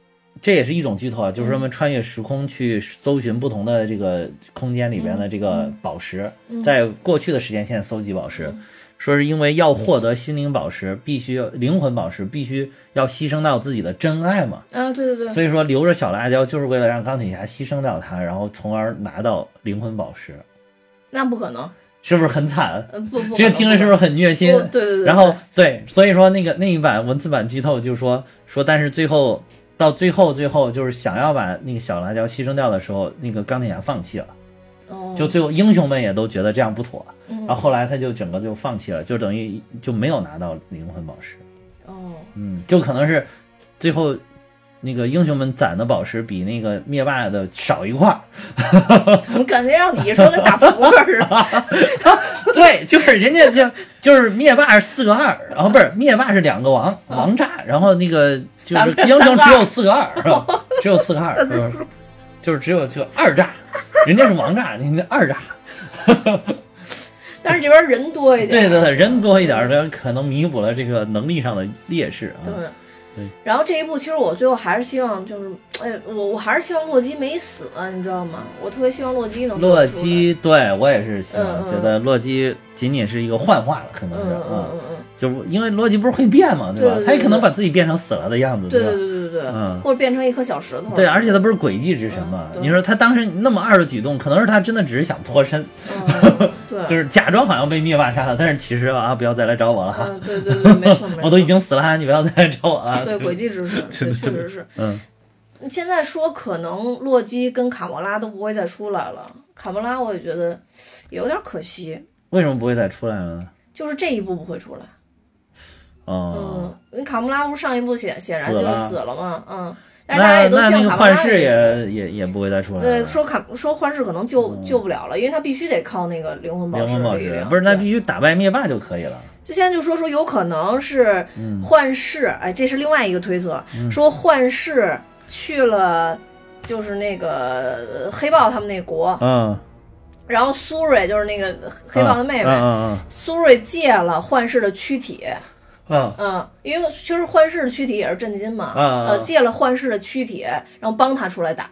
S3: 这也是一种剧透啊，就是说他们穿越时空去搜寻不同的这个空间里边的这个宝石，
S12: 嗯。
S3: 在过去的时间线搜集宝石，说是因为要获得心灵宝石，必须要灵魂宝石，必须要牺牲到自己的真爱嘛。
S12: 啊，对对对，
S3: 所以说留着小辣椒就是为了让钢铁侠牺牲掉他，然后从而拿到灵魂宝石，
S12: 那不可能，
S3: 是不是很惨？
S12: 呃不不，
S3: 这个听着是不是很虐心？
S12: 对对对，
S3: 然后对，所以说那个那一版文字版剧透就说说，但是最后到最后最后就是想要把那个小辣椒牺牲掉的时候，那个钢铁侠放弃了，
S12: 哦。
S3: 就最后英雄们也都觉得这样不妥，
S12: 嗯。
S3: 然后后来他就整个就放弃了，就等于就没有拿到灵魂宝石，
S12: 哦，
S3: 嗯，就可能是最后。那个英雄们攒的宝石比那个灭霸的少一块儿，
S12: 怎么感觉让你说跟打扑克似的？
S3: 对，就是人家就就是灭霸是四个二，然后不是灭霸是两个王王炸，然后那个就是英雄只有四个二，是吧？只有四个二，是吧？就是只有就二炸，人家是王炸，你那二炸，
S12: 但是这边人多一点，
S3: 对对对，人多一点，这可能弥补了这个能力上的劣势啊。
S12: 然后这一步其实我最后还是希望，就是哎，我我还是希望洛基没死，你知道吗？我特别希望洛基能
S3: 洛基，对我也是希望
S12: 嗯嗯
S3: 觉得洛基仅仅是一个幻化了，可能是
S12: 嗯嗯嗯嗯，
S3: 就因为洛基不是会变嘛，对吧？他也可能把自己变成死了的样子，
S12: 对
S3: 吧？
S12: 对对对对对，
S3: 嗯
S12: 或者变成一颗小石头，
S3: 对，而且他不是诡计之神嘛？
S12: 嗯
S3: 你说他当时那么二的举动，可能是他真的只是想脱身，
S12: 嗯对，
S3: 就是假装好像被灭霸杀了，但是其实啊，不要再来找我了
S12: 对对对，没错没错，
S3: 我都已经死了，你不要再来找我了。
S12: 对诡计之神，对，确实是。
S3: 嗯，
S12: 现在说可能洛基跟卡莫拉都不会再出来了，卡莫拉我也觉得有点可惜，
S3: 为什么不会再出来了呢？
S12: 就是这一部不会出来。
S3: 哦，
S12: 嗯，你卡莫拉不是上一部显显然就是死了嘛，嗯，但是大家也都希望卡莫拉
S3: 视也也也不会再出来
S12: 对，说卡说幻视可能救、救不了了，因为他必须得靠那个灵魂宝
S3: 灵
S12: 石
S3: 魂宝石。不是，那必须打败灭霸就可以了。
S12: 就现在就说说有可能是
S3: 嗯。
S12: 幻视，哎，这是另外一个推测，
S3: 嗯。
S12: 说幻视去了就是那个呃黑豹他们那国，
S3: 嗯，
S12: 然后苏瑞就是那个黑豹的妹妹，
S3: 嗯嗯
S12: 苏瑞借了幻视的躯体。
S3: 嗯。
S12: 嗯，因为其实幻视的躯体也是震惊嘛，
S3: 嗯嗯
S12: 呃，借了幻视的躯体，然后帮他出来打。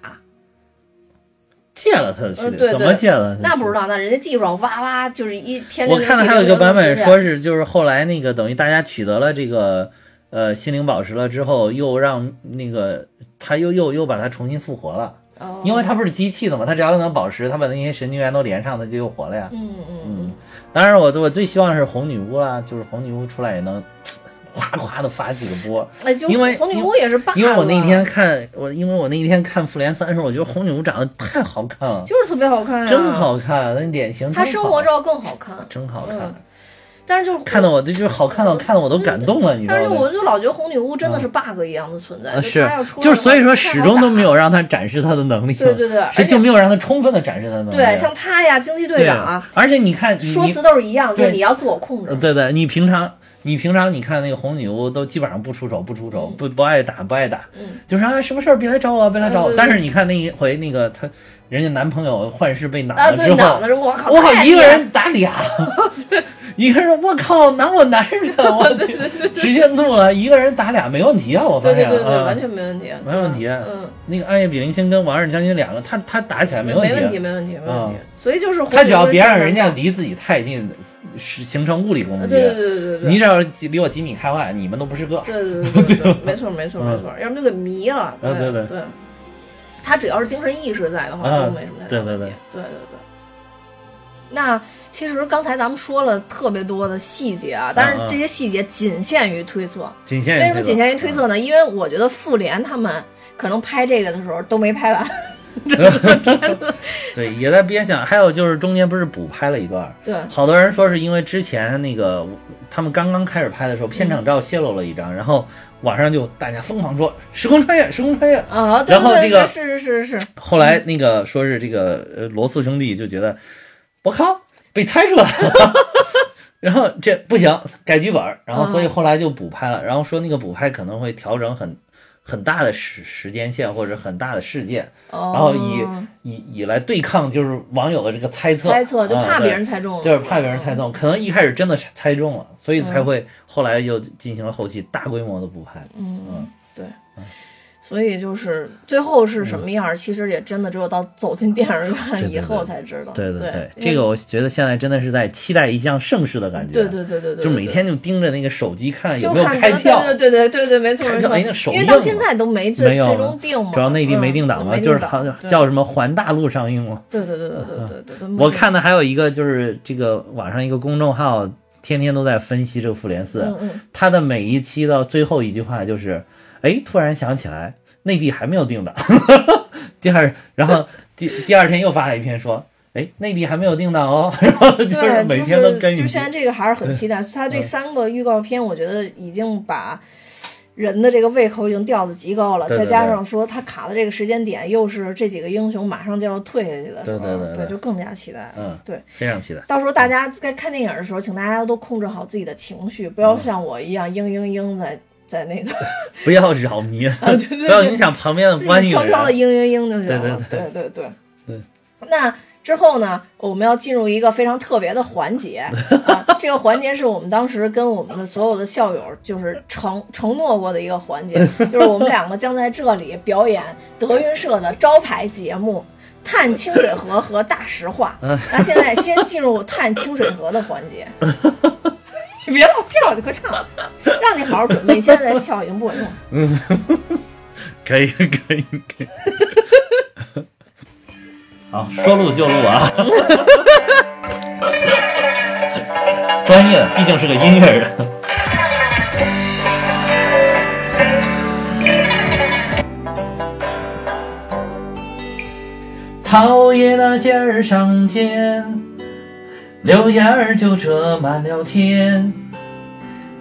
S3: 借了他的躯
S12: 呃，
S3: 体，
S12: 对对，
S3: 怎么借了？
S12: 那不知道，那人家技术上哇哇就是一天。
S3: 我看到还有一个版本说是，就是后来那个等于大家取得了这个呃心灵宝石了之后，又让那个他又又又把它重新复活了。
S12: 哦
S3: 因为它不是机器的嘛，它只要有那宝石，它把那些神经元都连上，它就又活了呀。
S12: 嗯嗯
S3: 嗯。当然我，我最希望是红女巫啦，就是红女巫出来也能 哗哗的发几个波。
S12: 哎，就
S3: 因为
S12: 红女巫也是霸
S3: 因为我那
S12: 了
S3: 天看我，因为我那天看复联三的时候，我觉得红女巫长得太好看了，
S12: 就是特别好看啊，
S3: 真好看，那脸型
S12: 她生活照更好看，
S3: 真好看。
S12: 嗯但是就
S3: 看得我这就是好看到，看得我都感动了，你知道吗？
S12: 但是我就老觉得红女巫真的是 bug 一样的存在，是
S3: 就是所以说始终都没有让他展示他的能力，
S12: 对对对
S3: 谁就没有让他充分的展示他的能力。
S12: 对，像她呀，惊奇队长啊，
S3: 而且你看，
S12: 说辞都是一样，就是你要自我控制
S3: 呃。对对，你平常你平常你看那个红女巫都基本上不出手，不出手，不不爱打，不爱打，
S12: 嗯
S3: 就是啊什么事儿别来找我，别来找我。但是你看那一回那个她人家男朋友幻视被挡
S12: 啊，对，
S3: 了之后，
S12: 我靠，
S3: 我靠一个人打俩，一个人我靠拿我男人，我去直接怒了，一个人打俩没问题啊，我发现
S12: 对对对完全没问题，
S3: 没问题。
S12: 嗯，
S3: 那个暗夜比邻星跟王二将军两个，他他打起来没问题，
S12: 没问题，没问题，没问题
S3: 嗯。
S12: 所以就是
S3: 他只要别让人家离自己太近，是形成物理攻击。
S12: 啊对对对对对对
S3: 你只要几离我几米开外，你们都不是个。
S12: 对对对 对对，没错没错
S3: 嗯
S12: 没错，要不就给迷了。
S3: 啊对对
S12: 对，他只要是精神意识在的话，
S3: 啊
S12: 都没什么太大
S3: 对对对
S12: 问题。对对对。那其实刚才咱们说了特别多的细节啊，但是这些细节仅限于推测。
S3: 仅限于推测
S12: 为什么仅限于推测呢？因为我觉得复联他们可能拍这个的时候都没拍完。
S3: 对，也在边想。还有就是中间不是补拍了一段，
S12: 对
S3: 好多人说是因为之前那个他们刚刚开始拍的时候，片场照泄露了一张，然后网上就大家疯狂说时空穿越，时空穿越
S12: 啊，对对
S3: 然后这个
S12: 对是是是是，
S3: 后来那个说是这个呃罗素兄弟就觉得，我靠，被猜出来了。然后这不行，改剧本儿，然后所以后来就补拍了，然后说那个补拍可能会调整很很大的时时间线或者很大的事件，
S12: 哦
S3: 然后以以以来对抗就是网友的这个猜测，
S12: 猜测就怕别人猜中了。
S3: 就是怕别人猜中，可能一开始真的猜中了，所以才
S12: 嗯。
S3: 会后来又进行了后期大规模的补拍，
S12: 嗯，对。所以就是最后是什么样，其实也真的只有到走进电影院以后才知道。
S3: 对
S12: 对
S3: 对，这个我觉得现在真的是在期待一项盛世的感觉。
S12: 对对对对对，
S3: 就每天就盯着那个手机看有没有开票。
S12: 对对对对，没错没错，因为到现在都没最最终定嘛，
S3: 主要内地没定档嘛，就是好像叫什么环大陆上映嘛。
S12: 对对对对对对对。
S3: 我看的还有一个就是这个网上一个公众号，天天都在分析这个复联四，他的每一期的最后一句话就是。哎，突然想起来内地还没有定档，第二，然后第第二天又发了一篇说。哎，内地还没有定档哦，然后就是
S12: 对，
S3: 每天都跟
S12: 就是就现在这个还是很期待。他这
S3: 嗯
S12: 三个预告片，我觉得已经把人的这个胃口已经吊得极高了，
S3: 对对
S12: 再加上说他卡的这个时间点，又是这几个英雄马上就要退下去的时候，
S3: 对对对对
S12: 就更加期待。
S3: 嗯，
S12: 对，
S3: 非常期待。
S12: 到时候大家在看电影的时候，请大家都控制好自己的情绪，不要像我一样嘤嘤嘤在在那个
S3: 不要扰民，
S12: 啊对对对
S3: 不要影响旁边的
S12: 自
S3: 观影
S12: 己悄悄的。嘤嘤嘤就行
S3: 对
S12: 了。
S3: 对
S12: 对对对
S3: 对
S12: 那之后呢，我们要进入一个非常特别的环节 啊，这个环节是我们当时跟我们的所有的校友就是承承诺过的一个环节，就是我们两个将在这里表演德云社的招牌节目。探清水河和大实话。那现在先进入探清水河的环节。你 别老笑，你快唱，让你好好准备。你现在在笑已经不管用。
S3: 嗯，可以可以可以。好，说录就录啊！专业，毕竟是个音乐人。桃叶那尖儿上尖，柳叶儿就遮满了天。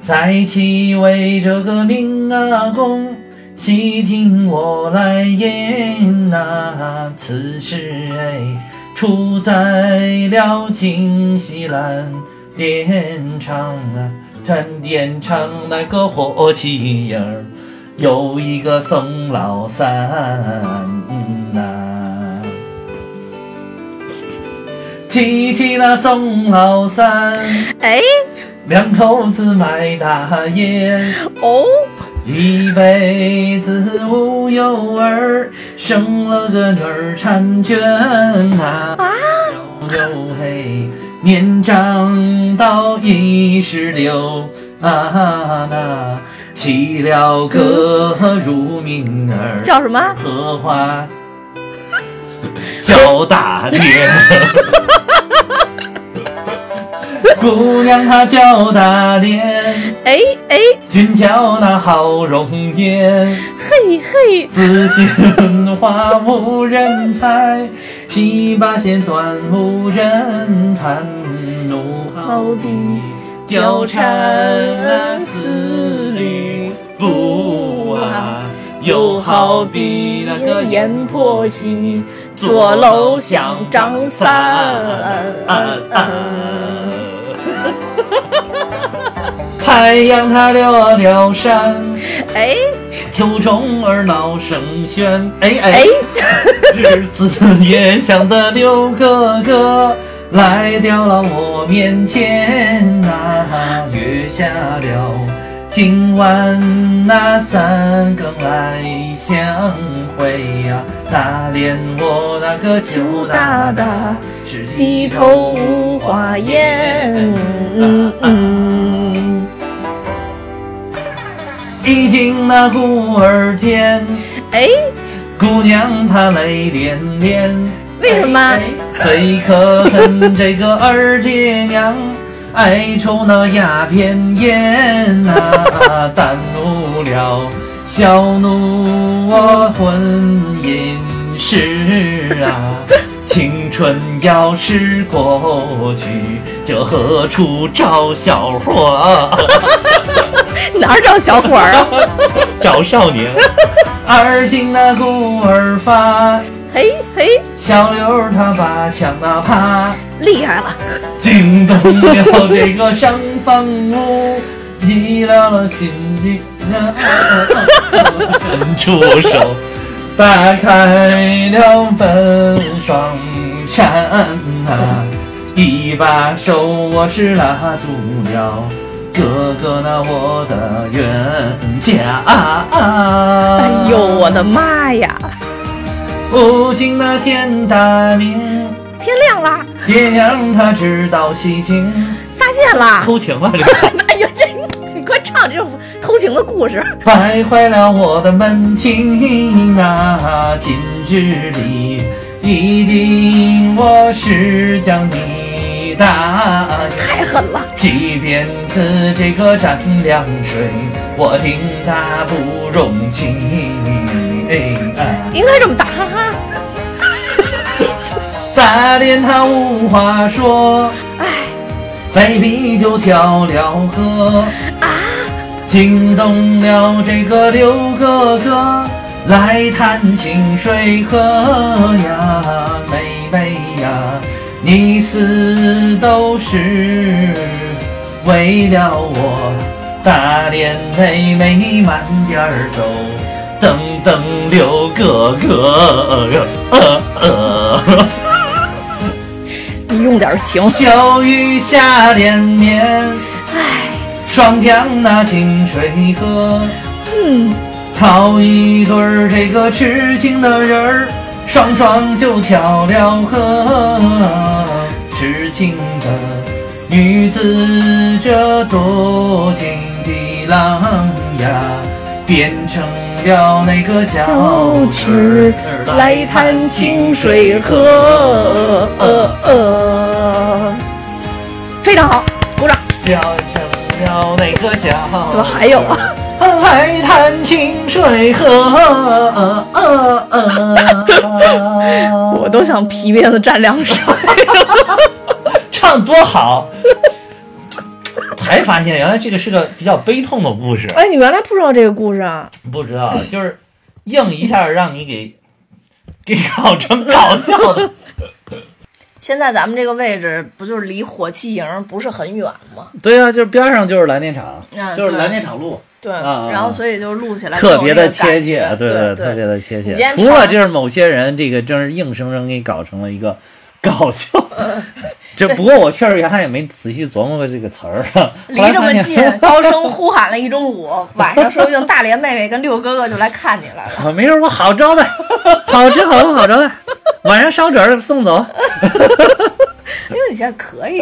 S3: 在起为这个命啊公，细听我来言呐、此事哎，出在了京西兰电厂啊，站电厂那个火器营儿，有一个宋老三提起那宋老三，
S2: 哎，
S3: 两口子卖大烟
S2: 哦，
S3: 一辈子无有儿，生了个女儿婵娟呐、呦呦嘿，年长到一十六啊那，起了个乳名儿，
S2: 叫什么？
S3: 荷花 叫大莲。姑娘她叫大莲，
S2: 哎哎，
S3: 俊俏那好容颜。
S2: 嘿嘿，
S3: 自信花无人采，琵琶弦断无人弹。怒好比貂蝉丝缕布啊，又好比那个
S12: 阎婆惜坐楼想张三。
S3: 太阳它落了山，
S2: 哎，
S3: 秋虫儿闹声喧，哎哎，日子也想的刘哥哥来到了我面前呐、约下了今晚那三更来相会呀、大连我那个羞答答是
S12: 低头无话言。嗯嗯，
S3: 已经那鼓儿天，
S2: 哎，
S3: 姑娘她泪涟涟。
S2: 为什么？
S3: 哎最可恨这个二爹娘，爱抽那鸦片烟呐、耽误了小奴我婚姻事啊。青春要是过去，这何处找小伙儿？
S2: 哪儿找小伙儿啊？
S3: 找少年。而今那孤儿发，
S2: 嘿嘿，
S3: 小刘他把枪啊啪，
S2: 厉害了！
S3: 惊动了这个上房屋，移了了心里，伸出手，打开了本双扇呐、一把手我是拉住了。哥哥那我的冤家，
S2: 哎呦，我的妈呀！
S3: 不仅那天大明，
S2: 天亮啦，
S3: 爹娘他知道喜庆，
S2: 发现了，
S3: 偷情了，
S2: 哎呀，这你快唱这种偷情的故事。
S3: 败坏了我的门庭啊！今日里一定我是将你打
S2: 太狠了！
S3: 即便是这个沾凉水，我定他不容情。
S2: 应该这么打，哈哈。
S3: 大连他无话说，
S2: 哎，
S3: 杯啤酒跳了河
S2: 啊，
S3: 惊动了这个刘哥哥来探清水河呀，妹妹呀，你死都是为了我，大连妹妹你慢点儿走。等等，刘哥哥，呃呃，
S2: 你用点情。
S3: 小雨下连绵，
S2: 唉，
S3: 双江那清水河，
S2: 嗯，
S3: 讨一对儿这个痴情的人儿，双双就跳了河。痴情的女子，这多情的郎呀，变成。了那个小曲儿
S12: 来探清水河，呃呃，
S2: 非常好，鼓掌。
S3: 变成了那个小，
S2: 怎么还有啊？
S3: 来探清水河，呃
S2: 我都想皮鞭子蘸凉水，
S3: 唱多好。才发现原来这个是个比较悲痛的故事。
S12: 哎，你原来不知道这个故事啊？
S3: 不知道，就是硬一下让你给给搞成搞笑的。
S12: 现在咱们这个位置不就是离火器营不是很远吗？
S3: 对啊，就是边上就是蓝电厂，
S12: 嗯
S3: 就是蓝电厂路。
S12: 对，然后所以就录起来
S3: 特别的贴切，对
S12: 对
S3: 特别的贴切。除了就是某些人，这个真是硬生生给搞成了一个 搞笑。
S12: 呃
S3: 这不过我确实原来也没仔细琢磨过这个词儿啊。
S12: 离这么近，高声呼喊了一中午，晚上说不定大连妹妹跟六哥哥就来看你来了。
S3: 啊，没事，我好招待，好吃好喝好招待，晚上烧纸儿送走。
S12: 因为你现在可以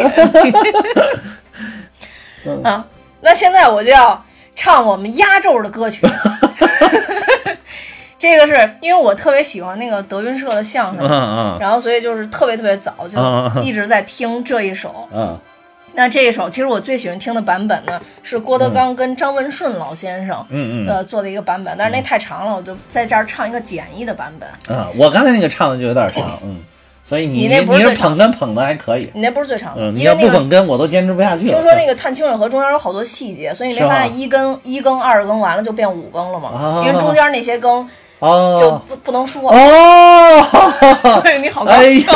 S12: 啊。那现在我就要唱我们压轴的歌曲。这个是因为我特别喜欢那个德云社的相声，
S3: 嗯嗯
S12: 然后所以就是特别特别早就
S3: 嗯嗯
S12: 一直在听这一首。
S3: 嗯
S12: 那这一首其实我最喜欢听的版本呢，是郭德纲跟张文顺老先生，
S3: 嗯嗯
S12: 呃做的一个版本，但是那太长了，我就在这儿唱一个简易的版本。
S3: 啊，我刚才那个唱的就有点长，嗯，所以你
S12: 你那不是
S3: 捧哏捧的还可以，
S12: 你那不是最长的，
S3: 嗯，你要不捧哏我都坚持不下去了。
S12: 听说那个探清水河中间有好多细节，所以你没发现一更一更二更完了就变五更了吗？
S3: 啊
S12: 因为中间那些更
S3: 哦
S12: 就不不能说。
S3: 哦，
S12: 对你好高
S3: 哎
S12: 兴。
S3: 呀，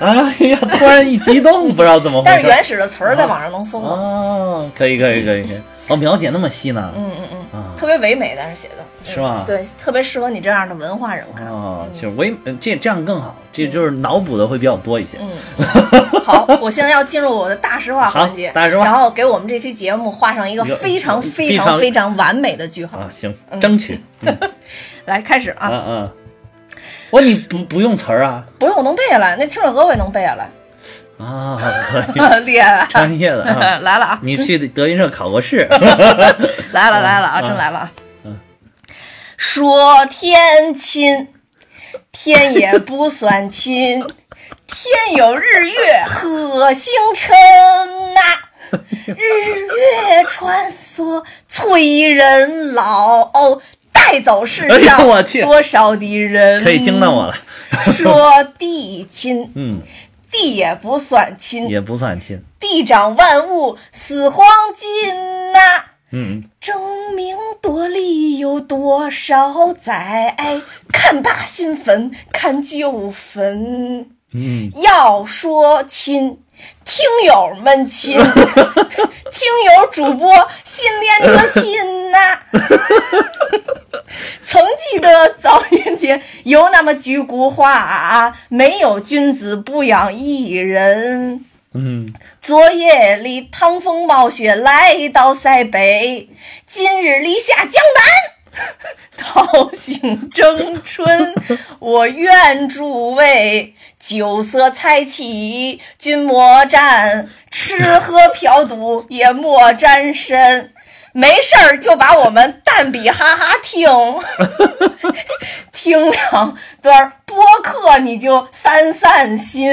S3: 哎呀，突然一激动，不知道怎么回事。
S12: 但是原始的词儿在网上能搜到，
S3: 哦，可以可以可以可以，哦，描写那么细呢？
S12: 嗯嗯嗯，
S3: 啊，
S12: 特别唯美，但是写的
S3: 是吗？
S12: 对，特别适合你这样的文化人看。
S3: 哦，就是唯呃这这样更好，这就是脑补的会比较多一些。
S12: 嗯，好，我现在要进入我的大实话环节，
S3: 大实话
S12: 然后给我们这期节目画上一个非常非
S3: 非常
S12: 常非常完美的句号。
S3: 啊，行，
S12: 嗯
S3: 争取。
S12: 来开始啊，
S3: 嗯嗯，我你不不用词儿啊？
S12: 不用我能背下来，那清水河我也能背下来。
S3: 啊，
S12: 厉害了？
S3: 专业的啊
S12: 来了啊！
S3: 你去德云社考过试？
S12: 来了来了啊，
S3: 嗯
S12: 真来了啊！说天亲，天也不算亲，天有日月和星辰呐、日月穿梭催人老，哦带走世
S3: 哎
S12: 上多少的人。
S3: 可以惊到我了。
S12: 说地亲，
S3: 嗯，
S12: 地也不算亲，
S3: 也不算亲。
S12: 地长万物似黄金呐、
S3: 嗯，
S12: 争名夺利有多少载？看罢新坟，看旧坟。
S3: 嗯，
S12: 要说亲，听友们亲，听友主播心连着心呐、曾记得早年间有那么句古话啊，没有君子不养艺人。
S3: 嗯，
S12: 昨夜里趟风冒雪来到塞北，今日里下江南，桃杏争春。我愿诸位酒色财气君莫沾，吃喝嫖赌也莫沾身。没事儿就把我们蛋比哈哈听，听两段播客你就散散心。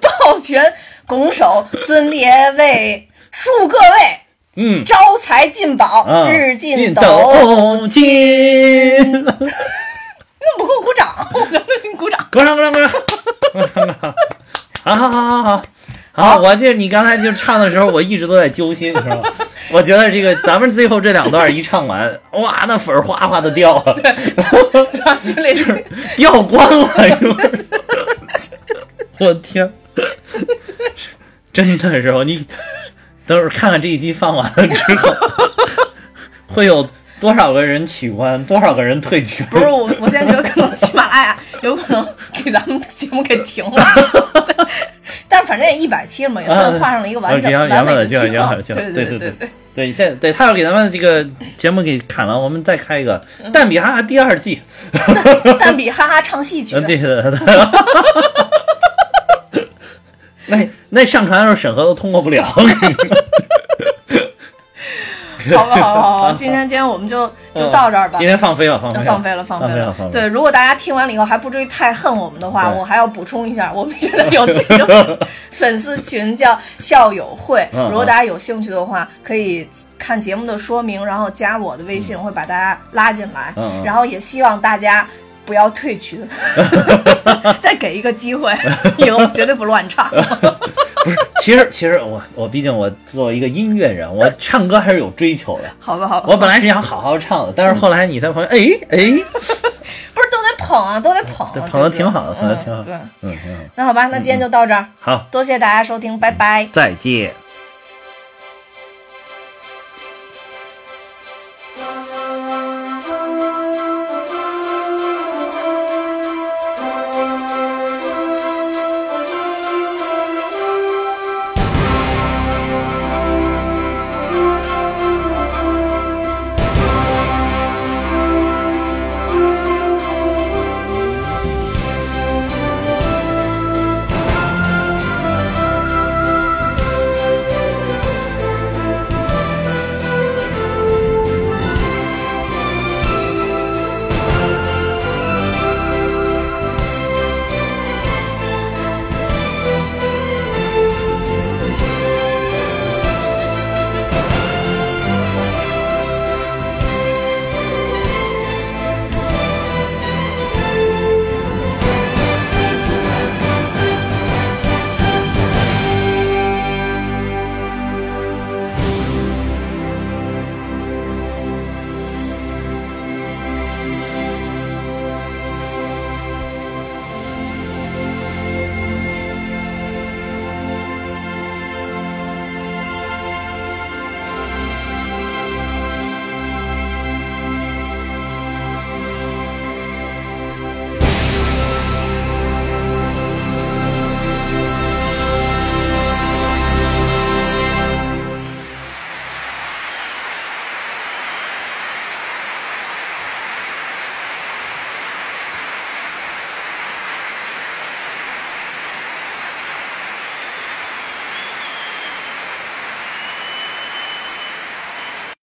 S12: 抱拳拱手尊列位，祝各位
S3: 嗯，
S12: 招财进宝，
S3: 啊
S12: 日进
S3: 进
S12: 斗
S3: 斗
S12: 金。
S3: 金。
S12: 那不给我鼓掌，我刚才给你鼓掌。
S3: 鼓掌鼓掌鼓掌！好好好好好好，我这你刚才就唱的时候，我一直都在揪心，你知道吗？我觉得这个咱们最后这两段一唱完，哇，那粉儿哗哗的掉了，
S12: 群里是
S3: 掉光了，是不是？我天，真的是我你等会儿看看这一集放完了之后，会有多少个人取关，多少个人退群？
S12: 不是我，我现在觉得可能喜马拉雅有可能给咱们节目给停了，但是反正也一百期了嘛，也算画上了一个完整、
S3: 圆
S12: 完美的句号。
S3: 圆了就
S12: 对
S3: 对对
S12: 对对，
S3: 对，现在对他要给咱们这个节目给砍了，我们再开一个
S12: 嗯《
S3: 蛋比哈哈》第二季。
S12: 蛋比哈哈唱戏曲
S3: 嗯，，对的。那那上传的时候审核都通过不了。
S12: 好吧，好吧，好吧，今天今天我们就就到这儿吧。
S3: 今天放飞了，放飞了，
S12: 放飞了，放飞了对，如果大家听完了以后还不至于太恨我们的话，我还要补充一下，我们现在有自己的粉丝群，叫校友会。
S3: 嗯
S12: 如果大家有兴趣的话，可以看节目的说明，然后加我的微信，我会把大家拉进来。然后也希望大家不要退群，再给一个机会，以后绝对不乱唱。
S3: 不是，其实其实我我毕竟我作为一个音乐人，我唱歌还是有追求的。
S12: 好吧，好吧。
S3: 我本来是想好好唱的，但是后来你在旁边，哎哎，
S12: 不是都得捧啊，都得捧啊，
S3: 对捧的挺好的，捧的挺好。
S12: 对，
S3: 嗯，挺好。
S12: 那好吧，那今天就到这儿。
S3: 好，
S12: 多谢大家收听，拜拜。
S3: 再见。